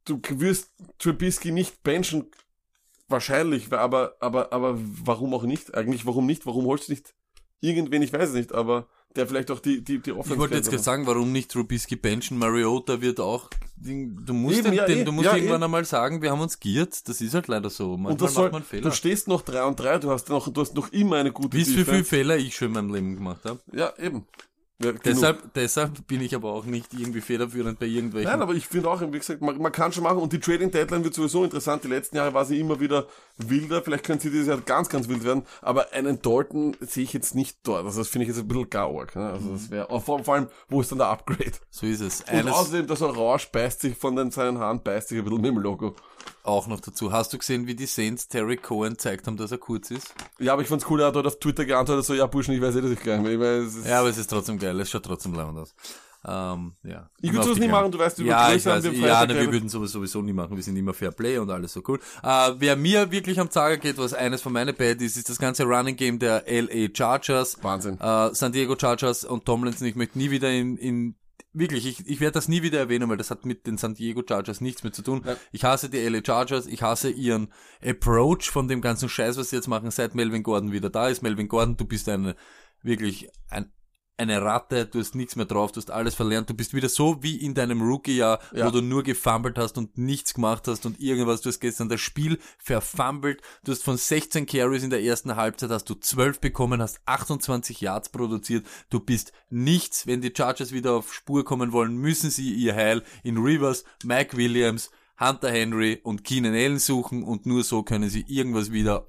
Du wirst Trubisky nicht benchen Wahrscheinlich, aber, aber, aber warum auch nicht? Eigentlich, warum nicht? Warum holst du nicht irgendwen, ich weiß es nicht, aber der vielleicht auch die, die, die Offense Ich wollte jetzt gerade sagen, warum nicht Trubisky benchen? Mariota wird auch, du musst, Eben, den, ja, den, eh, du musst ja, irgendwann eh. einmal sagen, wir haben uns giert, das ist halt leider so. Manchmal und das soll, macht man Fehler. du stehst noch drei und drei, du hast noch, du hast noch immer eine gute wie viele Fehler ich schon in meinem Leben gemacht habe? Ja, eben. Ja, deshalb, deshalb bin ich aber auch nicht irgendwie federführend bei irgendwelchen. Nein, aber ich finde auch, wie gesagt, man, man, kann schon machen und die Trading Deadline wird sowieso interessant. Die letzten Jahre war sie immer wieder wilder. Vielleicht können sie dieses Jahr ganz, ganz wild werden. Aber einen Dalton sehe ich jetzt nicht dort. Also das finde ich jetzt ein bisschen gar arg. Ne? Also das wäre, vor, vor allem, wo ist dann der Upgrade? So ist es. Eines und außerdem, das Orange beißt sich von den, seinen Haaren, beißt sich ein bisschen mit dem Logo auch noch dazu. Hast du gesehen, wie die Saints Terry Cohen gezeigt haben, dass er kurz ist? Ja, aber ich fand's cool, er hat dort auf Twitter geantwortet, so, ja, Burschen, ich weiß eh, dass ich gleich ich weiß, Ja, aber es ist trotzdem geil, es schaut trotzdem leibend aus. Ähm, ja. Ich würde sowas nie machen, du weißt, über ja, ich weiß, ja, ne, wir würden sowas sowieso nie machen, wir sind immer Fair Play und alles so cool. Äh, wer mir wirklich am Zager geht, was eines von meinen Bad ist, ist das ganze Running Game der LA Chargers. Wahnsinn. Äh, San Diego Chargers und Tomlinson, ich möchte nie wieder in, in wirklich, ich, ich werde das nie wieder erwähnen, weil das hat mit den San Diego Chargers nichts mehr zu tun. Ja. Ich hasse die LA Chargers, ich hasse ihren Approach von dem ganzen Scheiß, was sie jetzt machen, seit Melvin Gordon wieder da ist. Melvin Gordon, du bist eine, wirklich ein eine Ratte, du hast nichts mehr drauf, du hast alles verlernt, du bist wieder so wie in deinem Rookie-Jahr, ja. wo du nur gefummelt hast und nichts gemacht hast und irgendwas, du hast gestern das Spiel verfummelt, du hast von 16 Carries in der ersten Halbzeit, hast du 12 bekommen, hast 28 Yards produziert, du bist nichts, wenn die Chargers wieder auf Spur kommen wollen, müssen sie ihr Heil in Rivers, Mike Williams, Hunter Henry und Keenan Allen suchen und nur so können sie irgendwas wieder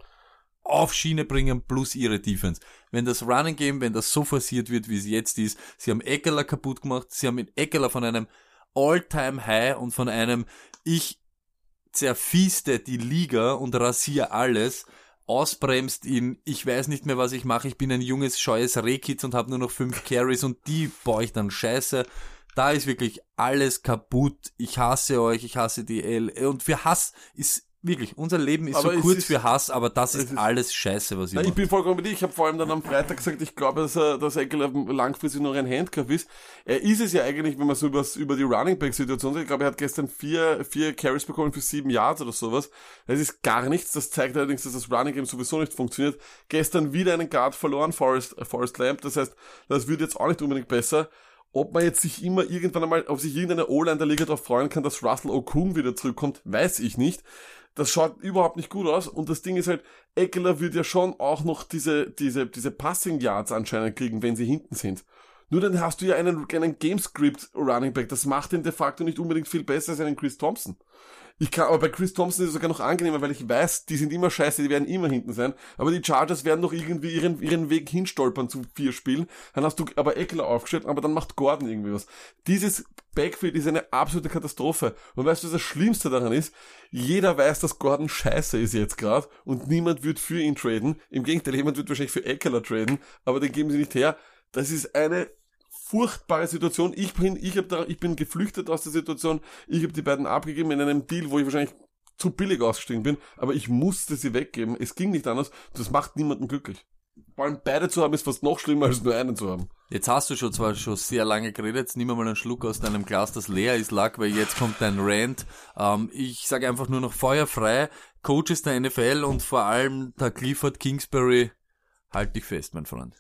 auf Schiene bringen plus ihre Defense. Wenn das Running Game, wenn das so forciert wird, wie es jetzt ist, sie haben Eckler kaputt gemacht, sie haben Eckler von einem All-Time High und von einem ich zerfieste die Liga und rasiere alles, ausbremst in ich weiß nicht mehr, was ich mache, ich bin ein junges, scheues Rehkitz und habe nur noch fünf Carries und die baue ich dann scheiße. Da ist wirklich alles kaputt. Ich hasse euch, ich hasse die L. Und für Hass ist Wirklich, unser Leben ist aber so kurz ist, für Hass, aber das ist, ist, alles Scheiße, was ich na, Ich bin vollkommen mit dir. Ich habe vor allem dann am Freitag gesagt, ich glaube, dass er, dass Eckler langfristig noch ein Handcuff ist. Er ist es ja eigentlich, wenn man so übers, über die Running Back Situation sagt. Ich glaube, er hat gestern vier, vier Carries bekommen für sieben Yards oder sowas. Das ist gar nichts. Das zeigt allerdings, dass das Running Game sowieso nicht funktioniert. Gestern wieder einen Guard verloren, Forest, Forest Lamp. Das heißt, das wird jetzt auch nicht unbedingt besser ob man jetzt sich immer irgendwann einmal, ob sich irgendeine O-Line der Liga darauf freuen kann, dass Russell Okung wieder zurückkommt, weiß ich nicht. Das schaut überhaupt nicht gut aus. Und das Ding ist halt, Eckler wird ja schon auch noch diese, diese, diese Passing Yards anscheinend kriegen, wenn sie hinten sind. Nur dann hast du ja einen, einen Gamescript Running Back. Das macht ihn de facto nicht unbedingt viel besser als einen Chris Thompson. Ich kann, aber bei Chris Thompson ist es sogar noch angenehmer, weil ich weiß, die sind immer scheiße, die werden immer hinten sein. Aber die Chargers werden doch irgendwie ihren, ihren Weg hinstolpern zu vier Spielen. Dann hast du aber Eckler aufgestellt, aber dann macht Gordon irgendwie was. Dieses Backfield ist eine absolute Katastrophe. Und weißt du, was das Schlimmste daran ist? Jeder weiß, dass Gordon scheiße ist jetzt gerade und niemand wird für ihn traden. Im Gegenteil, jemand wird wahrscheinlich für Eckler traden, aber den geben sie nicht her. Das ist eine furchtbare Situation. Ich bin, ich, hab da, ich bin geflüchtet aus der Situation. Ich habe die beiden abgegeben in einem Deal, wo ich wahrscheinlich zu billig ausgestiegen bin, aber ich musste sie weggeben. Es ging nicht anders. Das macht niemanden glücklich. Vor allem beide zu haben ist fast noch schlimmer als nur einen zu haben. Jetzt hast du schon zwar schon sehr lange geredet, nimm mal einen Schluck aus deinem Glas, das leer ist, Lack, weil jetzt kommt dein Rant. Ähm, ich sage einfach nur noch feuerfrei. Coaches der NFL und vor allem der Clifford Kingsbury, halt dich fest, mein Freund.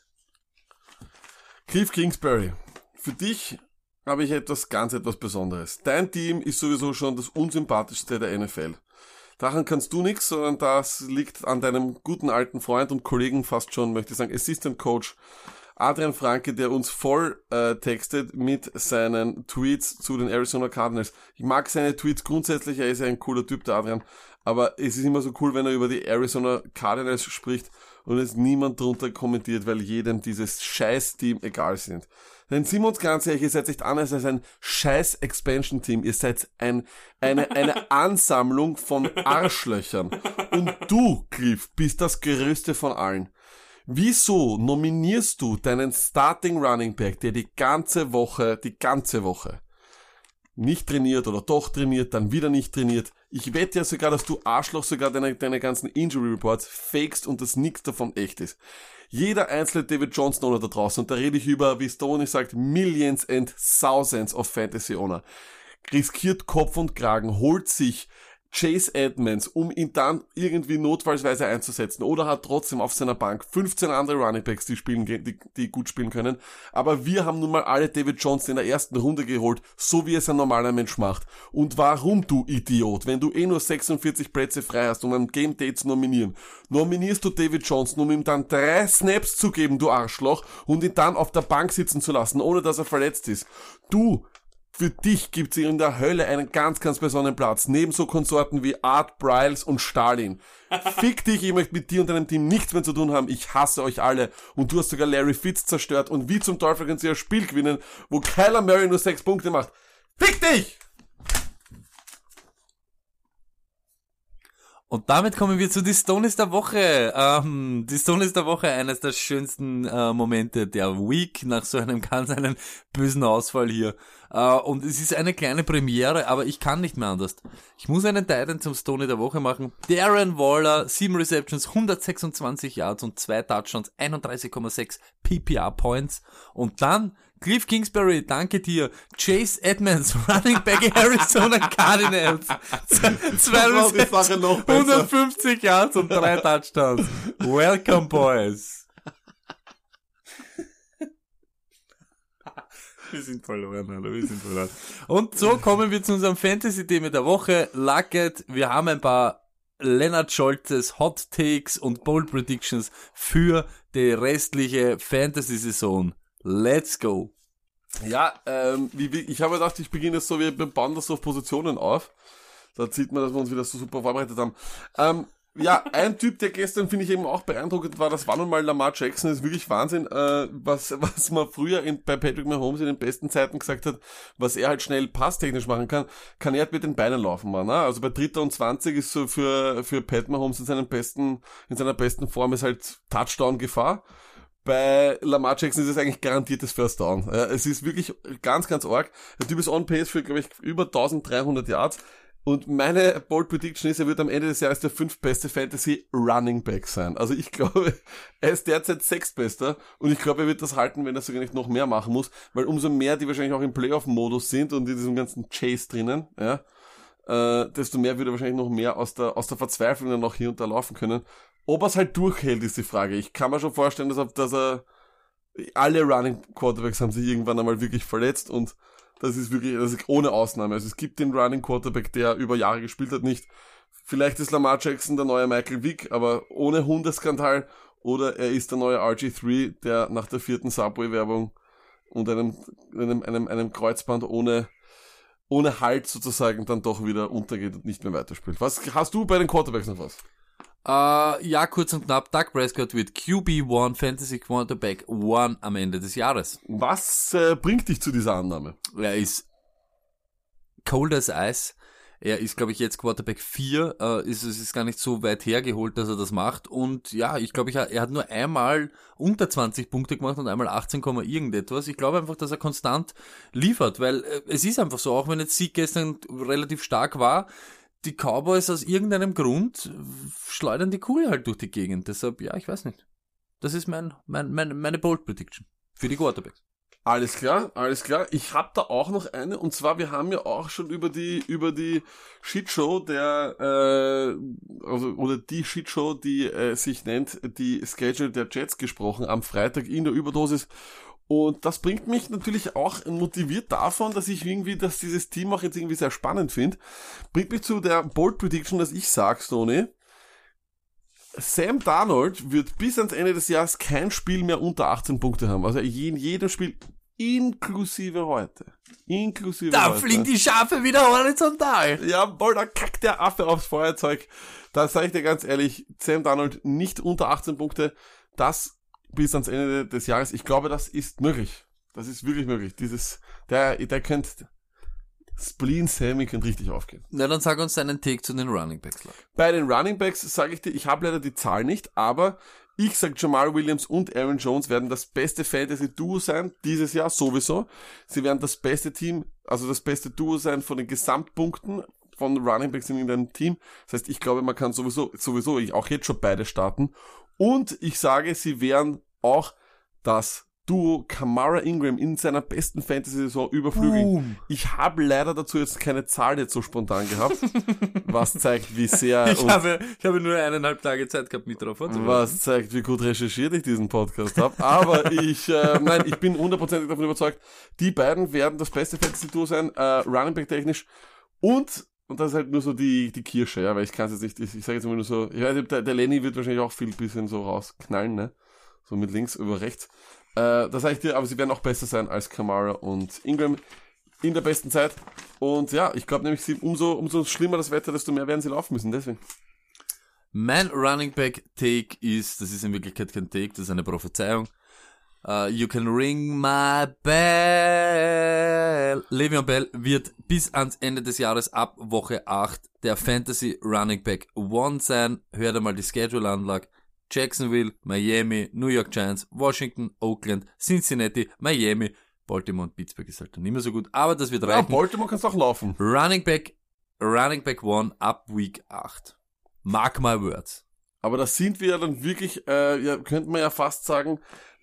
Cliff Kingsbury, für dich habe ich etwas ganz etwas Besonderes. Dein Team ist sowieso schon das unsympathischste der NFL. Daran kannst du nichts, sondern das liegt an deinem guten alten Freund und Kollegen fast schon, möchte ich sagen, Assistant Coach Adrian Franke, der uns voll äh, textet mit seinen Tweets zu den Arizona Cardinals. Ich mag seine Tweets grundsätzlich, er ist ja ein cooler Typ, der Adrian, aber es ist immer so cool, wenn er über die Arizona Cardinals spricht und es niemand drunter kommentiert, weil jedem dieses Scheiß-Team egal sind. Denn sind wir uns ganz ehrlich, ihr seid echt anders als ein scheiß Expansion-Team. Ihr seid ein, eine, eine Ansammlung von Arschlöchern. Und du, Cliff, bist das Größte von allen. Wieso nominierst du deinen Starting Running Back, der die ganze Woche, die ganze Woche nicht trainiert oder doch trainiert, dann wieder nicht trainiert. Ich wette ja sogar, dass du Arschloch sogar deine, deine ganzen Injury Reports fakest und dass nichts davon echt ist. Jeder einzelne David Johnson Owner da draußen, und da rede ich über, wie Stoney sagt, Millions and Thousands of Fantasy Owner, riskiert Kopf und Kragen, holt sich Chase Edmonds, um ihn dann irgendwie notfallsweise einzusetzen oder hat trotzdem auf seiner Bank 15 andere Running Backs, die spielen, die, die gut spielen können. Aber wir haben nun mal alle David Johnson in der ersten Runde geholt, so wie es ein normaler Mensch macht. Und warum, du Idiot, wenn du eh nur 46 Plätze frei hast, um ein Game Day zu nominieren, nominierst du David Johnson, um ihm dann drei Snaps zu geben, du Arschloch, und ihn dann auf der Bank sitzen zu lassen, ohne dass er verletzt ist. Du für dich gibt's in der Hölle einen ganz, ganz besonderen Platz. Neben so Konsorten wie Art, Bryles und Stalin. Fick dich, ich möchte mit dir und deinem Team nichts mehr zu tun haben. Ich hasse euch alle. Und du hast sogar Larry Fitz zerstört. Und wie zum Teufel kannst du ein Spiel gewinnen, wo Kyler Murray nur sechs Punkte macht. Fick dich! Und damit kommen wir zu die Stones der Woche. Ähm, die Stones der Woche, eines der schönsten äh, Momente der Week nach so einem ganz einen bösen Ausfall hier. Äh, und es ist eine kleine Premiere, aber ich kann nicht mehr anders. Ich muss einen Titan zum Stone der Woche machen. Darren Waller, 7 Receptions, 126 Yards und 2 Touchdowns, 31,6 PPR Points. Und dann Cliff Kingsbury, danke dir. Chase Edmonds, Running Back Arizona Cardinals. Zwei Receptions, 150 Yards und 3 Touchdowns. Welcome, boys. Wir sind verloren, Alter, wir sind verloren. Und so kommen wir zu unserem Fantasy-Thema der Woche. Lucket, wir haben ein paar Leonard Scholzes Hot Takes und Bold Predictions für die restliche Fantasy-Saison. Let's go. Ja, ähm, wie, wie, ich habe gedacht, ich beginne jetzt so, wir bauen das so auf Positionen auf. Da sieht man, dass wir uns wieder so super vorbereitet haben. Ähm, ja, ein Typ, der gestern, finde ich, eben auch beeindruckend war, das war nun mal Lamar Jackson, das ist wirklich Wahnsinn, äh, was, was man früher in, bei Patrick Mahomes in den besten Zeiten gesagt hat, was er halt schnell passtechnisch machen kann, kann er halt mit den Beinen laufen, man. Ne? Also bei Dritter und 20 ist so für, für Pat Mahomes in seinem besten, in seiner besten Form ist halt Touchdown-Gefahr. Bei Lamar Jackson ist es eigentlich garantiertes First Down. Ja, es ist wirklich ganz, ganz arg. Der Typ ist on pace für, glaube ich, über 1300 Yards. Und meine Bold Prediction ist, er wird am Ende des Jahres der fünftbeste Fantasy Running Back sein. Also ich glaube, er ist derzeit sechstbester und ich glaube, er wird das halten, wenn er sogar nicht noch mehr machen muss, weil umso mehr die wahrscheinlich auch im Playoff-Modus sind und in diesem ganzen Chase drinnen, ja, äh, desto mehr würde er wahrscheinlich noch mehr aus der, aus der Verzweiflung dann noch hier und da laufen können. Ob er es halt durchhält, ist die Frage. Ich kann mir schon vorstellen, dass er, dass er alle Running Quarterbacks haben sich irgendwann einmal wirklich verletzt und das ist wirklich, das ist ohne Ausnahme. Also es gibt den Running Quarterback, der über Jahre gespielt hat, nicht. Vielleicht ist Lamar Jackson der neue Michael Vick, aber ohne Hundeskandal. Oder er ist der neue RG3, der nach der vierten Subway-Werbung und einem, einem, einem, einem Kreuzband ohne, ohne Halt sozusagen dann doch wieder untergeht und nicht mehr weiterspielt. Was hast du bei den Quarterbacks noch was? Uh, ja, kurz und knapp, Doug Prescott wird QB1 Fantasy Quarterback 1 am Ende des Jahres. Was äh, bringt dich zu dieser Annahme? Er ist cold as ice. Er ist, glaube ich, jetzt Quarterback 4. Äh, ist, es ist gar nicht so weit hergeholt, dass er das macht. Und ja, ich glaube, ich, er hat nur einmal unter 20 Punkte gemacht und einmal 18, irgendetwas. Ich glaube einfach, dass er konstant liefert, weil äh, es ist einfach so, auch wenn jetzt Sieg gestern relativ stark war, die Cowboys aus irgendeinem Grund schleudern die Kugel halt durch die Gegend. Deshalb, ja, ich weiß nicht. Das ist mein, mein, mein meine Bold Prediction für die Quarterbacks. Alles klar, alles klar. Ich habe da auch noch eine und zwar wir haben ja auch schon über die über die Shitshow der äh, also oder die Shitshow, die äh, sich nennt die Schedule der Jets gesprochen am Freitag in der Überdosis und das bringt mich natürlich auch motiviert davon, dass ich irgendwie, dass dieses Team auch jetzt irgendwie sehr spannend finde. Bringt mich zu der Bold Prediction, dass ich sage, Stoney, Sam Darnold wird bis ans Ende des Jahres kein Spiel mehr unter 18 Punkte haben. Also in jedem Spiel inklusive heute. Inklusive Da heute. fliegen die Schafe wieder horizontal. Jawohl, da kackt der Affe aufs Feuerzeug. Da sage ich dir ganz ehrlich, Sam Donald nicht unter 18 Punkte. Das bis ans Ende des Jahres. Ich glaube, das ist möglich. Das ist wirklich möglich. Dieses, der, der könnte, Spleen Sammy könnte richtig aufgehen. Na, dann sag uns deinen Take zu den Running Backs. Lack. Bei den Running Backs sage ich dir, ich habe leider die Zahl nicht, aber ich sag Jamal Williams und Aaron Jones werden das beste Fantasy-Duo sein, dieses Jahr sowieso. Sie werden das beste Team, also das beste Duo sein von den Gesamtpunkten von Running Backs in irgendeinem Team. Das heißt, ich glaube, man kann sowieso, sowieso auch jetzt schon beide starten. Und ich sage, sie werden auch das Duo Kamara Ingram in seiner besten Fantasy-Saison überflügeln. Ich habe leider dazu jetzt keine Zahl jetzt so spontan gehabt, was zeigt, wie sehr Ich habe, ich habe nur eineinhalb Tage Zeit gehabt, mich darauf vorzubereiten. was zeigt, wie gut recherchiert ich diesen Podcast habe. Aber ich, äh, nein, ich bin hundertprozentig davon überzeugt, die beiden werden das beste Fantasy-Duo sein, äh, Running Back technisch. Und, und das ist halt nur so die, die Kirsche, ja, weil ich kann es jetzt nicht, ich, ich sage jetzt immer nur so, ich weiß nicht, der, der Lenny wird wahrscheinlich auch viel bisschen so rausknallen, ne? So mit links über rechts. Äh, das sage ich dir, aber sie werden auch besser sein als Kamara und Ingram in der besten Zeit. Und ja, ich glaube nämlich, sie, umso, umso schlimmer das Wetter, desto mehr werden sie laufen müssen, deswegen. Mein Running Back Take ist, das ist in Wirklichkeit kein Take, das ist eine Prophezeiung. Uh, you can ring my bell. Le'Veon Bell wird bis ans Ende des Jahres ab Woche 8 der Fantasy Running Back One sein. Hört einmal die Schedule an, Jacksonville, Miami, New York Giants, Washington, Oakland, Cincinnati, Miami, Baltimore und Pittsburgh ist halt dann nicht mehr so gut, aber das wird Ja, reichen. Baltimore kannst auch laufen. Running Back, Running Back One ab Week 8. Mark my words. Aber das sind wir dann wirklich, äh, ja, könnte man ja fast sagen,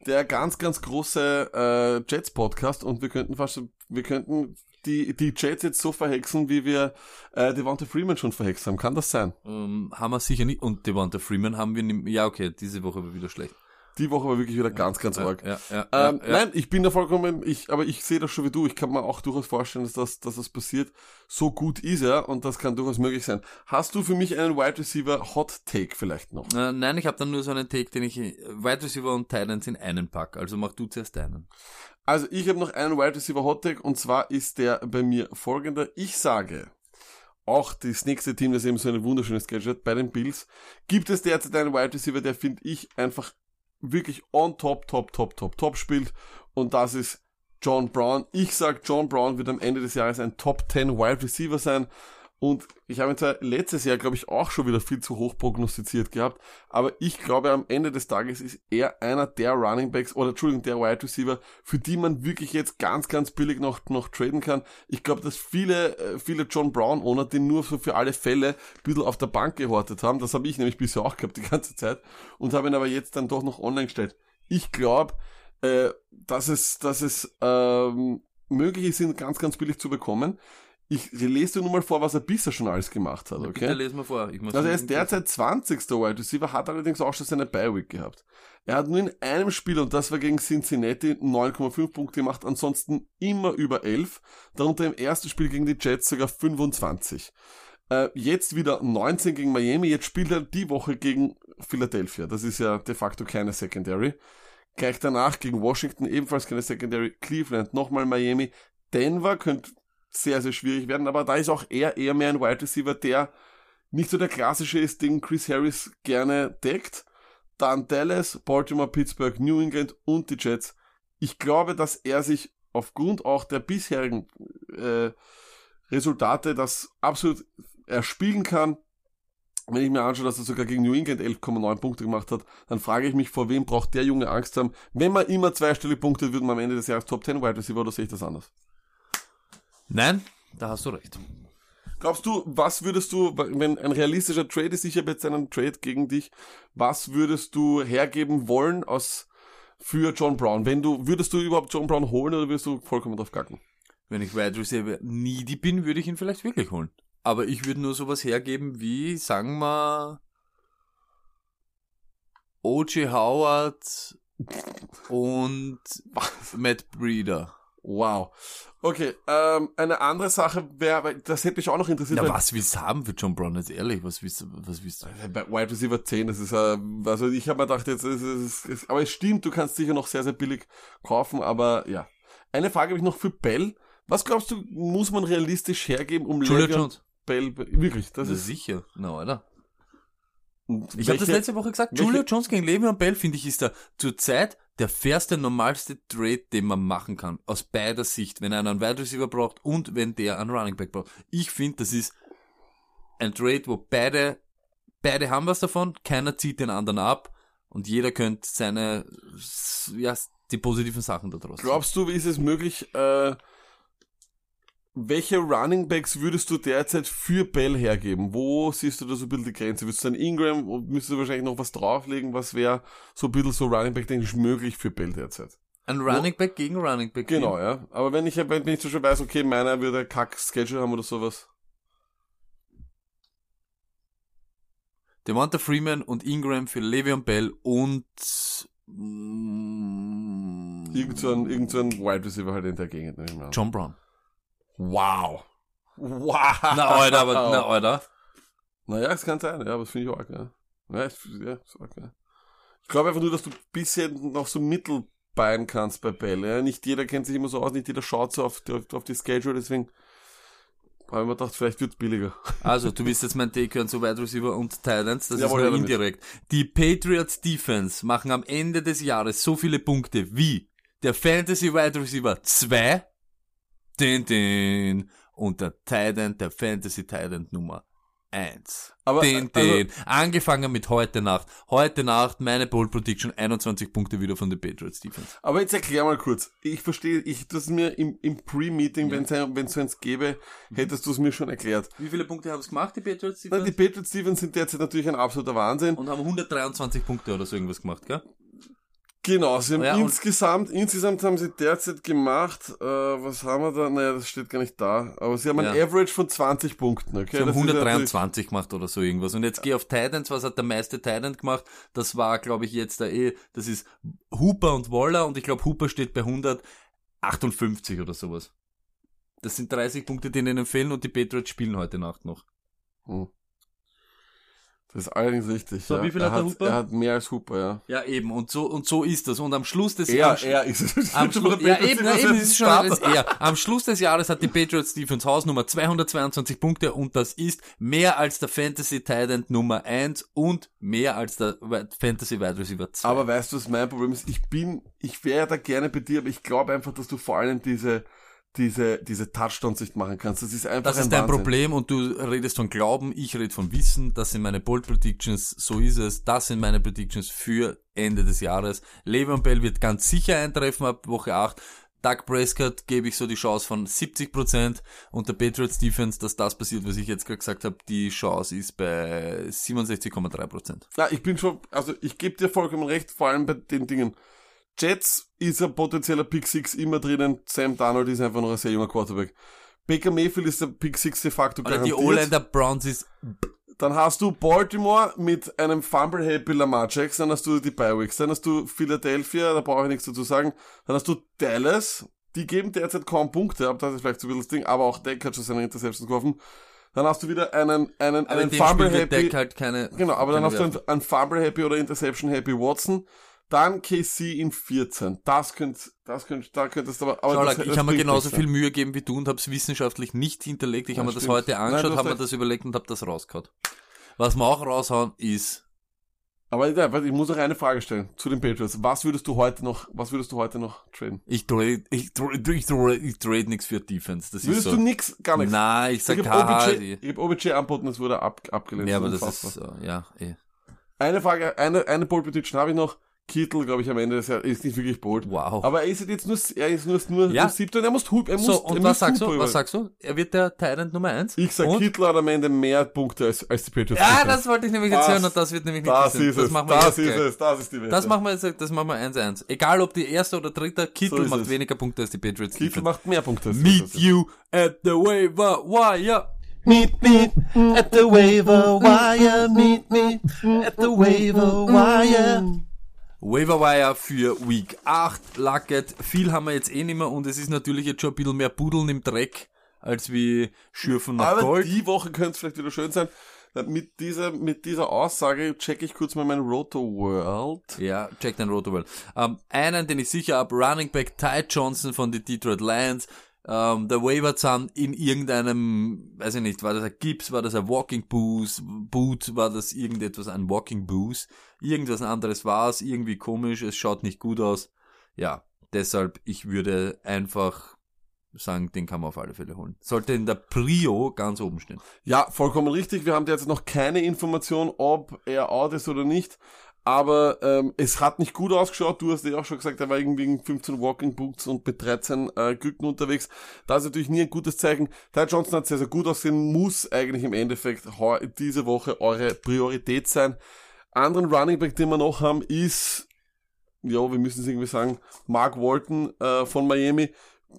der ganz, ganz große äh, Jets-Podcast und wir könnten fast, wir könnten die, die Jets jetzt so verhexen, wie wir äh, Devonta Freeman schon verhext haben. Kann das sein? Ähm, haben wir sicher nicht. Und Devonta Freeman haben wir nicht. Ja, okay, diese Woche war wieder schlecht. Die Woche war wirklich wieder ganz, ganz arg. Ähm. Nein, ich bin da vollkommen, ich, aber ich sehe das schon wie du. Ich kann mir auch durchaus vorstellen, dass das, dass das passiert. So gut ist er und das kann durchaus möglich sein. Hast du für mich einen Wide Receiver Hot Take vielleicht noch? Äh, nein, ich habe dann nur so einen Take, den ich Wide Receiver und Titans in einen pack. Also mach du zuerst deinen. Also ich habe noch einen Wide Receiver Hot Take und zwar ist der bei mir folgender. Ich sage, auch das nächste Team, das eben so ein wunderschönes Gadget hat, bei den Bills, gibt es derzeit einen Wide Receiver, der finde ich einfach wirklich on top, top, top, top, top spielt und das ist John Brown. Ich sag, John Brown wird am Ende des Jahres ein Top 10 Wide Receiver sein und ich habe ihn zwar letztes Jahr, glaube ich, auch schon wieder viel zu hoch prognostiziert gehabt, aber ich glaube, am Ende des Tages ist er einer der Running Backs oder Entschuldigung, der Wide Receiver, für die man wirklich jetzt ganz, ganz billig noch, noch traden kann. Ich glaube, dass viele, äh, viele John Brown Owner den nur so für alle Fälle ein bisschen auf der Bank gehortet haben. Das habe ich nämlich bisher auch gehabt die ganze Zeit und habe ihn aber jetzt dann doch noch online gestellt. Ich glaube, äh, dass es, dass es ähm, möglich ist, ihn ganz, ganz billig zu bekommen. Ich lese dir nur mal vor, was er bisher schon alles gemacht hat, Bitte okay? lesen wir vor. Ich muss Also er ist derzeit 20. Wide Receiver, hat allerdings auch schon seine Bye-Week gehabt. Er hat nur in einem Spiel, und das war gegen Cincinnati, 9,5 Punkte gemacht, ansonsten immer über 11. Darunter im ersten Spiel gegen die Jets sogar 25. Äh, jetzt wieder 19 gegen Miami, jetzt spielt er die Woche gegen Philadelphia. Das ist ja de facto keine Secondary. Gleich danach gegen Washington ebenfalls keine Secondary, Cleveland, nochmal Miami, Denver könnte sehr, sehr schwierig werden, aber da ist auch er eher mehr ein Wide Receiver, der nicht so der klassische ist, den Chris Harris gerne deckt. Dann Dallas, Baltimore, Pittsburgh, New England und die Jets. Ich glaube, dass er sich aufgrund auch der bisherigen äh, Resultate das absolut erspielen kann. Wenn ich mir anschaue, dass er sogar gegen New England 11,9 Punkte gemacht hat, dann frage ich mich, vor wem braucht der Junge Angst haben? Wenn man immer zweistellig punktet, würden wir am Ende des Jahres Top 10 Wide Receiver oder sehe ich das anders? Nein, da hast du recht. Glaubst du, was würdest du, wenn ein realistischer Trade ist, ich habe jetzt einen Trade gegen dich, was würdest du hergeben wollen aus für John Brown? Wenn du, würdest du überhaupt John Brown holen oder würdest du vollkommen drauf gacken? Wenn ich Wide Receiver needy bin, würde ich ihn vielleicht wirklich holen. Aber ich würde nur sowas hergeben wie, sagen wir, O.J. Howard und Matt Breeder. Wow. Okay, ähm, eine andere Sache wäre, weil das hätte mich auch noch interessiert. Ja, was willst du haben für John Brown, jetzt ehrlich? Was willst du, was willst du? Bei Wide Receiver 10, das ist, äh, also ich habe mir gedacht, jetzt ist es, ist, aber es stimmt, du kannst sicher noch sehr, sehr billig kaufen, aber ja. Eine Frage habe ich noch für Bell. Was glaubst du, muss man realistisch hergeben, um Julia Jones. Bell, wirklich, das Das ist, sicher. Na, oder? und Ich habe das letzte Woche gesagt. welche- Julia Jones gegen Le'Veon Bell, finde ich, ist der zurzeit der fairste, normalste Trade, den man machen kann. Aus beider Sicht. Wenn einer einen Wide Receiver braucht und wenn der einen Running Back braucht. Ich finde, das ist ein Trade, wo beide, beide haben was davon. Keiner zieht den anderen ab. Und jeder könnte seine, ja, die positiven Sachen daraus. Glaubst du, ist es möglich, äh, welche Running Backs würdest du derzeit für Bell hergeben? Wo siehst du da so ein bisschen die Grenze? Würdest du einen Ingram und müsstest du wahrscheinlich noch was drauflegen? Was wäre so ein bisschen so Running Back technisch möglich für Bell derzeit? Ein Running Back gegen Running Back. Genau, ja. Aber wenn ich, wenn ich so schon weiß, okay, meiner würde Kack-Schedule haben oder sowas. Devonta Freeman und Ingram für Le'Veon Bell und mm, Irgend so ein, irgend so ein Wide Receiver halt in der Gegend, nehme ich mal. John Brown. Wow. Wow. Na, Alter, aber, na, Alter. Naja, es kann sein, ja, aber das finde ich auch, ja. Ja, es, ja, ist arg, ja. Ich glaube einfach nur, dass du bisher noch so Mittelbein kannst bei Bell, ja. Nicht jeder kennt sich immer so aus, nicht jeder schaut so auf die, auf die Schedule, deswegen habe ich mir gedacht, vielleicht wird's billiger. Also, du willst jetzt mein Take hören zu Wide Receiver und Titans, das Jawohl, ist ja, nur damit. indirekt. Die Patriots Defense machen am Ende des Jahres so viele Punkte wie der Fantasy Wide Receiver 2, den, den, und der Titan, der Fantasy Titan Nummer 1. Aber, den, also- den. Angefangen mit heute Nacht. Heute Nacht meine Bold Prediction 21 Punkte wieder von den Patriots Defense. Aber jetzt erklär mal kurz. Ich verstehe, ich, das mir im, im Pre-Meeting, wenn es so eins gäbe, hättest du es mir schon erklärt. Wie viele Punkte haben es gemacht, die Patriots Na, die Patriots Stevens sind derzeit natürlich ein absoluter Wahnsinn. Und haben 123 Punkte oder so irgendwas gemacht, gell? Genau, sie haben Ja, insgesamt, insgesamt haben sie derzeit gemacht, äh, was haben wir da? Naja, das steht gar nicht da. Aber sie haben ein Ja. Average von 20 Punkten, okay? Sie haben Das ist natürlich- 123 gemacht oder so irgendwas. Und jetzt geh auf Titans, was hat der meiste Titan gemacht? Das war, glaube ich, jetzt der eh, das ist Hooper und Waller und ich glaube, Hooper steht bei 158 oder sowas. Das sind 30 Punkte, die ihnen fehlen und die Patriots spielen heute Nacht noch. Hm. Das ist allerdings richtig. So, ja. wie viel er hat der Hooper? Er hat mehr als Hooper, ja. Ja, eben. Und so, und so ist das. Und am Schluss des Er, Jahres. er ist es. Am Schluss, ja, eben, na, eben, ist schon alles eher. Am Schluss des Jahres hat die Patriots Defense Hausnummer 222 Punkte und das ist mehr als der Fantasy Titan Nummer 1 und mehr als der Fantasy Wide Receiver 2. Aber weißt du, was mein Problem ist? Ich bin, ich wäre da gerne bei dir, aber ich glaube einfach, dass du vor allem diese, diese, diese Touchdowns nicht machen kannst. Das ist einfach das ein ist dein Wahnsinn. Problem und du redest von Glauben, ich rede von Wissen, das sind meine Bold Predictions, so ist es, das sind meine Predictions für Ende des Jahres. Le'Veon Bell wird ganz sicher eintreffen ab Woche 8. Doug Prescott gebe ich so die Chance von 70% und der Patriots Defense, dass das passiert, was ich jetzt gerade gesagt habe, die Chance ist bei 67,3%. Ja, ich bin schon, also ich gebe dir vollkommen recht, vor allem bei den Dingen. Jets ist ein potenzieller Pick Six immer drinnen. Sam Darnold ist einfach noch ein sehr junger Quarterback. Baker Mayfield ist der Pick Six de facto Oder die garantiert. O-Line der Browns ist, Dann hast du Baltimore mit einem Fumble-Happy Lamar Jackson, dann hast du die Bi-Weeks, dann hast du Philadelphia, da brauche ich nichts dazu sagen, dann hast du Dallas, die geben derzeit kaum Punkte ab, das ist vielleicht so ein bisschen das Ding, aber auch Deck hat schon seine Interceptions geworfen. Dann hast du wieder einen, einen, aber einen wird Fumble-Happy, Deck halt keine, genau, aber dann hast du werfen. einen, einen Fumble-Happy oder Interception-Happy Watson, dann KC in 14, das könnte, das könnte, da könntest du aber, aber Schau, das, das ich habe mir genauso nichts, viel Mühe gegeben wie du und habe es wissenschaftlich nicht hinterlegt. Ich Ja, habe mir das heute angeschaut, habe mir das überlegt und habe das rausgehauen. Was wir auch raushauen ist, Aber ich muss noch eine Frage stellen zu den Patriots. Was würdest du heute noch, was würdest du heute noch traden? ich trade, ich trade, ich trade, ich trade nichts für Defense. Das Würdest ist so. du nix, gar nichts? Nein, ich sag ich haha. OBJ, ich hab OBJ anboten, das wurde ab, abgelehnt. Ja, aber das unfassbar. ist, äh, ja, eh. Eine Frage, eine, eine Bold Prediction habe ich noch. Kittel, glaube ich, am Ende des Jahres ist nicht wirklich bold. Wow. Aber er ist jetzt nur, er ist nur, nur, Ja. nur siebter und er muss, Hub- er muss, so, er und muss was sagst du? Was sagst du? Er wird der Tyrant Nummer 1? Ich sag, und? Kittel hat am Ende mehr Punkte als, als die Patriots. Ja, das wollte ich nämlich jetzt Das- hören und das wird nämlich nicht das passieren. ist es, machen wir das jetzt ist gleich. es, das ist die Wette. Das machen wir jetzt, das machen wir 1-1. Egal ob die erste oder dritte, Kittel So macht es. weniger Punkte als die Patriots. Kittel macht mehr Punkte als die Meet Patriots. you at the waiver wire. Meet me at the waiver wire. Meet me at the waiver wire. Waiver Wire für Week 8. Lucket. Viel haben wir jetzt eh nicht mehr und es ist natürlich jetzt schon ein bisschen mehr Buddeln im Dreck als wie Schürfen nach Aber Gold. die Woche könnte es vielleicht wieder schön sein. Mit dieser, mit dieser Aussage checke ich kurz mal mein Roto World. Ja, check dein Rotoworld. Ähm, einen, den ich sicher hab, Running Back Ty Johnson von den Detroit Lions. Ähm, der Waiver Zahn in irgendeinem, weiß ich nicht, war das ein Gips, war das ein Walking Boost, Boot, war das irgendetwas, ein Walking Boost, irgendwas anderes war es, irgendwie komisch, es schaut nicht gut aus. Ja, deshalb, ich würde einfach sagen, den kann man auf alle Fälle holen. Sollte in der Prio ganz oben stehen. Ja, vollkommen richtig. Wir haben jetzt noch keine Information, ob er out ist oder nicht. Aber ähm, es hat nicht gut ausgeschaut. Du hast ja auch schon gesagt, er war irgendwie in 15 Walking Boots und mit 13 äh, Glücken unterwegs. Das ist natürlich nie ein gutes Zeichen. Ty Johnson hat sehr, sehr gut ausgesehen, muss eigentlich im Endeffekt diese Woche eure Priorität sein. Anderen Running Back, den wir noch haben, ist, ja, wir müssen es irgendwie sagen, Mark Walton äh, von Miami.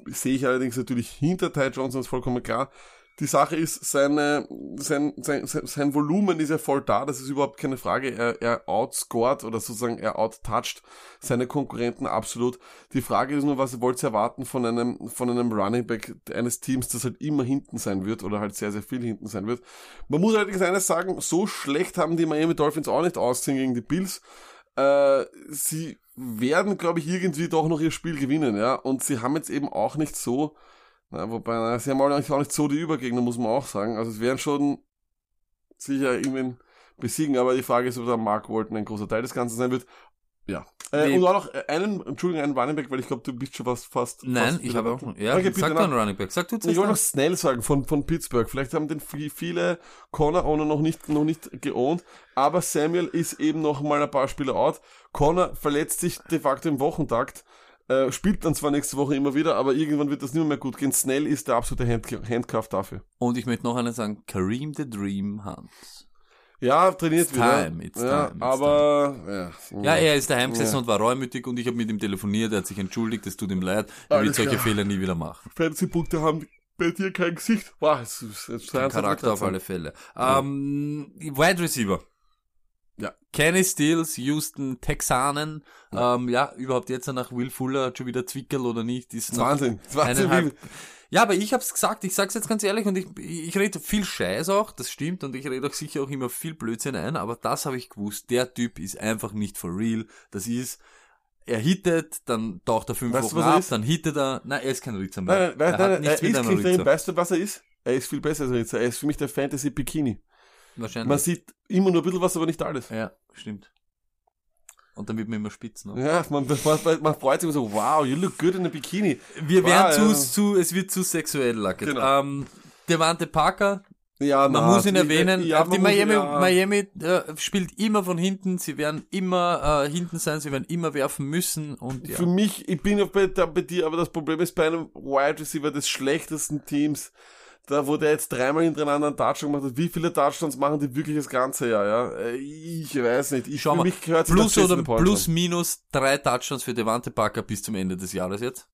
Sehe ich allerdings natürlich hinter Ty Johnson, ist vollkommen klar. Die Sache ist, seine, sein, sein, sein, Volumen ist ja voll da, das ist überhaupt keine Frage. Er, er outscored oder sozusagen er outtouched seine Konkurrenten absolut. Die Frage ist nur, was wollt ihr erwarten von einem, von einem Running Back eines Teams, das halt immer hinten sein wird oder halt sehr, sehr viel hinten sein wird. Man muss allerdings eines sagen, so schlecht haben die Miami Dolphins auch nicht ausgesehen gegen die Bills. Äh, sie werden, glaube ich, irgendwie doch noch ihr Spiel gewinnen, ja. Und sie haben jetzt eben auch nicht so, na, wobei, na, sie haben auch nicht, auch nicht so die Übergegner, muss man auch sagen. Also es werden schon sicher irgendwen besiegen, aber die Frage ist, ob der Mark Walton ein großer Teil des Ganzen sein wird. Ja. Äh, Nee. und auch noch einen, Entschuldigung, einen Running Back, weil ich glaube, du bist schon fast, fast Nein, fast ich habe auch, ja, Okay, sag dann Running Back. Sag du ich zuerst. wollte noch. Snell sagen von, von Pittsburgh. Vielleicht haben den vi- viele Connor Owner noch nicht, noch nicht geohnt, aber Samuel ist eben noch mal ein paar Spiele out. Connor verletzt sich de facto im Wochentakt, äh, spielt dann zwar nächste Woche immer wieder, aber irgendwann wird das nicht mehr gut gehen. Snell ist der absolute Hand Handcuff dafür. Und ich möchte noch einen sagen, Kareem the Dream Hunt. Ja, trainiert It's wieder. time, it's ja, time, it's aber, ja. Ja, er ist daheim gesessen Ja. und war reumütig und ich habe mit ihm telefoniert, er hat sich entschuldigt, es tut ihm leid, er wird solche klar. Fehler nie wieder machen. Fantasy-Punkte haben bei dir kein Gesicht. Wow, es ist, es ist Charakter auf alle Fälle. Ähm, Wide Receiver. Ja. Kenny Stills, Houston Texanen. Ähm, ja, überhaupt jetzt nach Will Fuller schon wieder Zwickel oder nicht. Ist noch Wahnsinn. Wahnsinn. wie- Ja, aber ich hab's gesagt, ich sag's jetzt ganz ehrlich und ich, ich rede viel Scheiß auch, das stimmt und ich rede auch sicher auch immer viel Blödsinn ein, aber das habe ich gewusst, der Typ ist einfach nicht for real. Das ist, er hittet, dann taucht er fünf Weißt Wochen was ab, dann hittet er, nein, er ist kein Ritzer mehr. Nein, nein, nein, er hat nein, nichts er mit ist einem Ritzer. weißt du, was er ist? Er ist viel besser als Ritzer. Er ist für mich der Fantasy Bikini. Wahrscheinlich. Man sieht immer nur ein bisschen was, aber nicht alles. ja, stimmt. Und dann wird man immer spitz, ne? Ja, man, man, man freut sich immer so, wow, you look good in a Bikini. Wir Wow, werden zu, ja. zu, es wird zu sexuell, Lacket. Genau. Ähm, Devante Parker, Ja, Man na, muss ihn erwähnen, ja, die Miami, ja. Miami äh, spielt immer von hinten, sie werden immer äh, hinten sein, sie werden immer werfen müssen und ja. Für mich, ich bin ja bei, da bei dir, aber das Problem ist bei einem Wide Receiver des schlechtesten Teams, da wo der jetzt dreimal hintereinander einen Touchdown gemacht hat, wie viele Touchdowns machen die wirklich das ganze Jahr, ja? Äh, Ich weiß nicht. Ich, Schau mal, mich gehört plus oder plus minus drei Touchdowns für Devante Parker bis zum Ende des Jahres jetzt.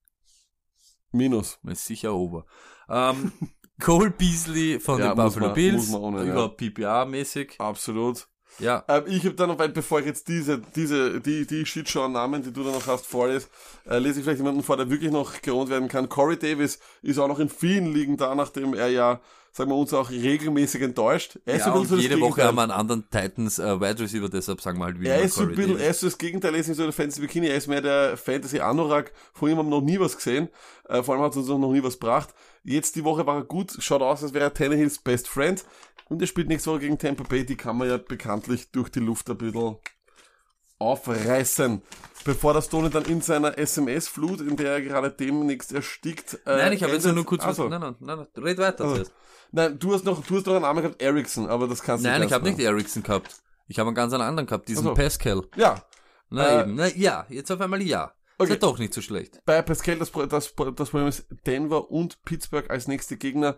Minus. Man ist sicher over. Ähm, Cole Beasley von Ja, den Buffalo man- Bills, man ohne, ja. über PPA-mäßig. Absolut. Ja, Ähm, ich habe dann noch, weil bevor ich jetzt diese, diese, die, die Shitshow-Namen, die du dann noch hast, vorlese, äh, lese ich vielleicht jemanden vor, der wirklich noch gelohnt werden kann. Corey Davis ist auch noch in vielen Ligen da, nachdem er ja, sagen wir uns auch regelmäßig enttäuscht. Er ist ja und so jede Woche Gegenteil. haben wir einen anderen Titans äh, Wide Receiver, deshalb sagen wir halt wieder Er ist so ein Corey bisschen, Davis. er ist so das Gegenteil, er ist nicht so der Fantasy Bikini, er ist mehr der Fantasy Anorak. Von ihm haben wir noch nie was gesehen. Äh, vor allem hat er uns noch nie was gebracht. Jetzt die Woche war er gut, schaut aus, als wäre er Tannehills Best Friend. Und er spielt nächste Woche gegen Tampa Bay, die kann man ja bekanntlich durch die Luft ein bisschen aufreißen. Bevor das Tony dann in seiner SMS-Flut, in der er gerade demnächst erstickt. Äh, Nein, ich habe jetzt nur kurz Also, was. Nein, nein, nein, nein, red weiter Also, zuerst. Nein, du hast noch, du hast noch einen Namen gehabt, Ericsson, aber das kannst du Nein, nicht ich habe nicht Ericsson gehabt. Ich habe einen ganz anderen gehabt, diesen Ach so. Pascal. Ja, Na Äh, eben, na ja, jetzt auf einmal ja. Okay. Ist ja doch nicht so schlecht. bei Pascal, das, das, das Problem ist Denver und Pittsburgh als nächste Gegner.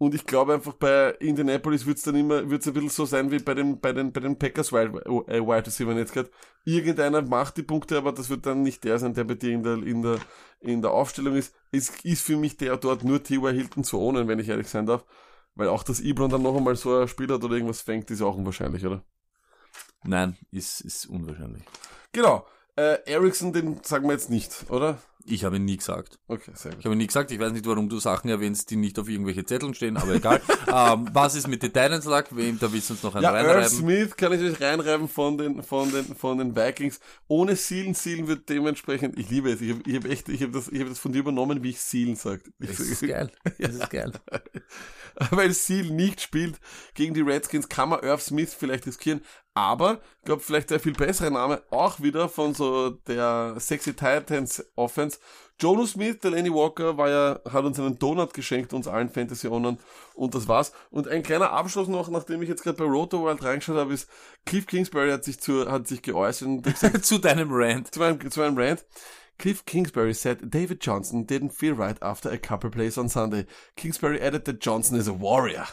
Und ich glaube einfach bei Indianapolis wird's dann immer, wird's ein bisschen so sein wie bei den, bei den, bei den Packers Wide, äh, Wide Receiver jetzt gerade. Irgendeiner macht die Punkte, aber das wird dann nicht der sein, der bei dir in der, in der, in der Aufstellung ist. Es ist für mich der dort nur T.Y. Hilton zu ohnen, wenn ich ehrlich sein darf. Weil auch das Ibron dann noch einmal so ein Spiel hat oder irgendwas fängt, ist auch unwahrscheinlich, oder? Nein, ist, ist unwahrscheinlich. Genau. Äh, Ericsson, den sagen wir jetzt nicht, oder? Ich habe ihn nie gesagt. Okay, sehr gut. Ich habe nie gesagt, ich weiß nicht, warum du Sachen erwähnst, die nicht auf irgendwelche Zetteln stehen, aber egal. ähm, was ist mit den Titans lag? Wem, da willst du uns noch einen Ja, reinreiben. Smith kann ich euch reinreiben von den, von den, von den Vikings. Ohne Seelen, Seelen wird dementsprechend, ich liebe es, ich habe ich hab echt, ich habe das, ich hab das von dir übernommen, wie ich Seelen sagt. Das ist geil. Das ist geil. Weil Seal nicht spielt gegen die Redskins, kann man Irv Smith vielleicht riskieren. Aber, ich glaube, vielleicht der viel bessere Name, auch wieder von so der Sexy Titans Offense. Jono Smith, der Lenny Walker, war ja, hat uns einen Donut geschenkt, uns allen Fantasy-Ownern, und das war's. Und ein kleiner Abschluss noch, nachdem ich jetzt gerade bei Roto World reingeschaut habe, ist, Cliff Kingsbury hat sich zu, hat sich geäußert und gesagt, Zu deinem Rant. zu meinem, zu meinem Rant. Cliff Kingsbury said David Johnson didn't feel right after a couple of plays on Sunday. Kingsbury added that Johnson is a warrior.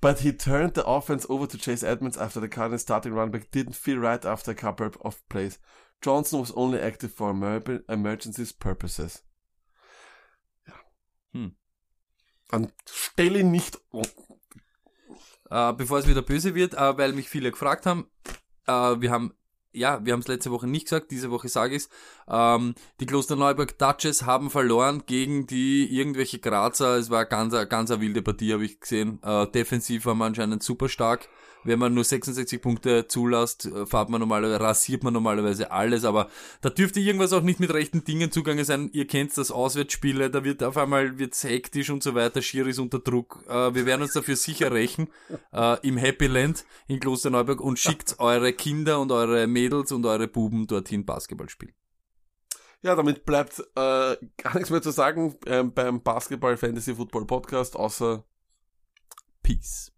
But he turned the offense over to Chase Edmonds after the Cardinals starting running back didn't feel right after a couple of plays. Johnson was only active for emer emergencies purposes. Ja. Hm. Anstelle nicht. Äh, bevor es wieder böse wird, äh, weil mich viele gefragt haben, äh, wir haben ja, wir haben es letzte Woche nicht gesagt, diese Woche sage ich's. Ähm, die Klosterneuburg Duchess haben verloren gegen die irgendwelche Grazer. Es war ganz, ganz eine wilde Partie, habe ich gesehen. Äh, defensiv waren wir anscheinend super stark. Wenn man nur 66 Punkte zulässt, äh, fahrt man normalerweise, rasiert man normalerweise alles, aber da dürfte irgendwas auch nicht mit rechten Dingen zugange sein. Ihr kennt das Auswärtsspiele, da wird auf einmal wird's hektisch und so weiter, Schier ist unter Druck. Äh, wir werden uns dafür sicher rächen äh, im Happy Land in Klosterneuburg und schickt eure Kinder und eure Mädels und eure Buben dorthin Basketball spielen. Ja, damit bleibt äh, gar nichts mehr zu sagen ähm, beim Basketball Fantasy Football Podcast, außer Peace.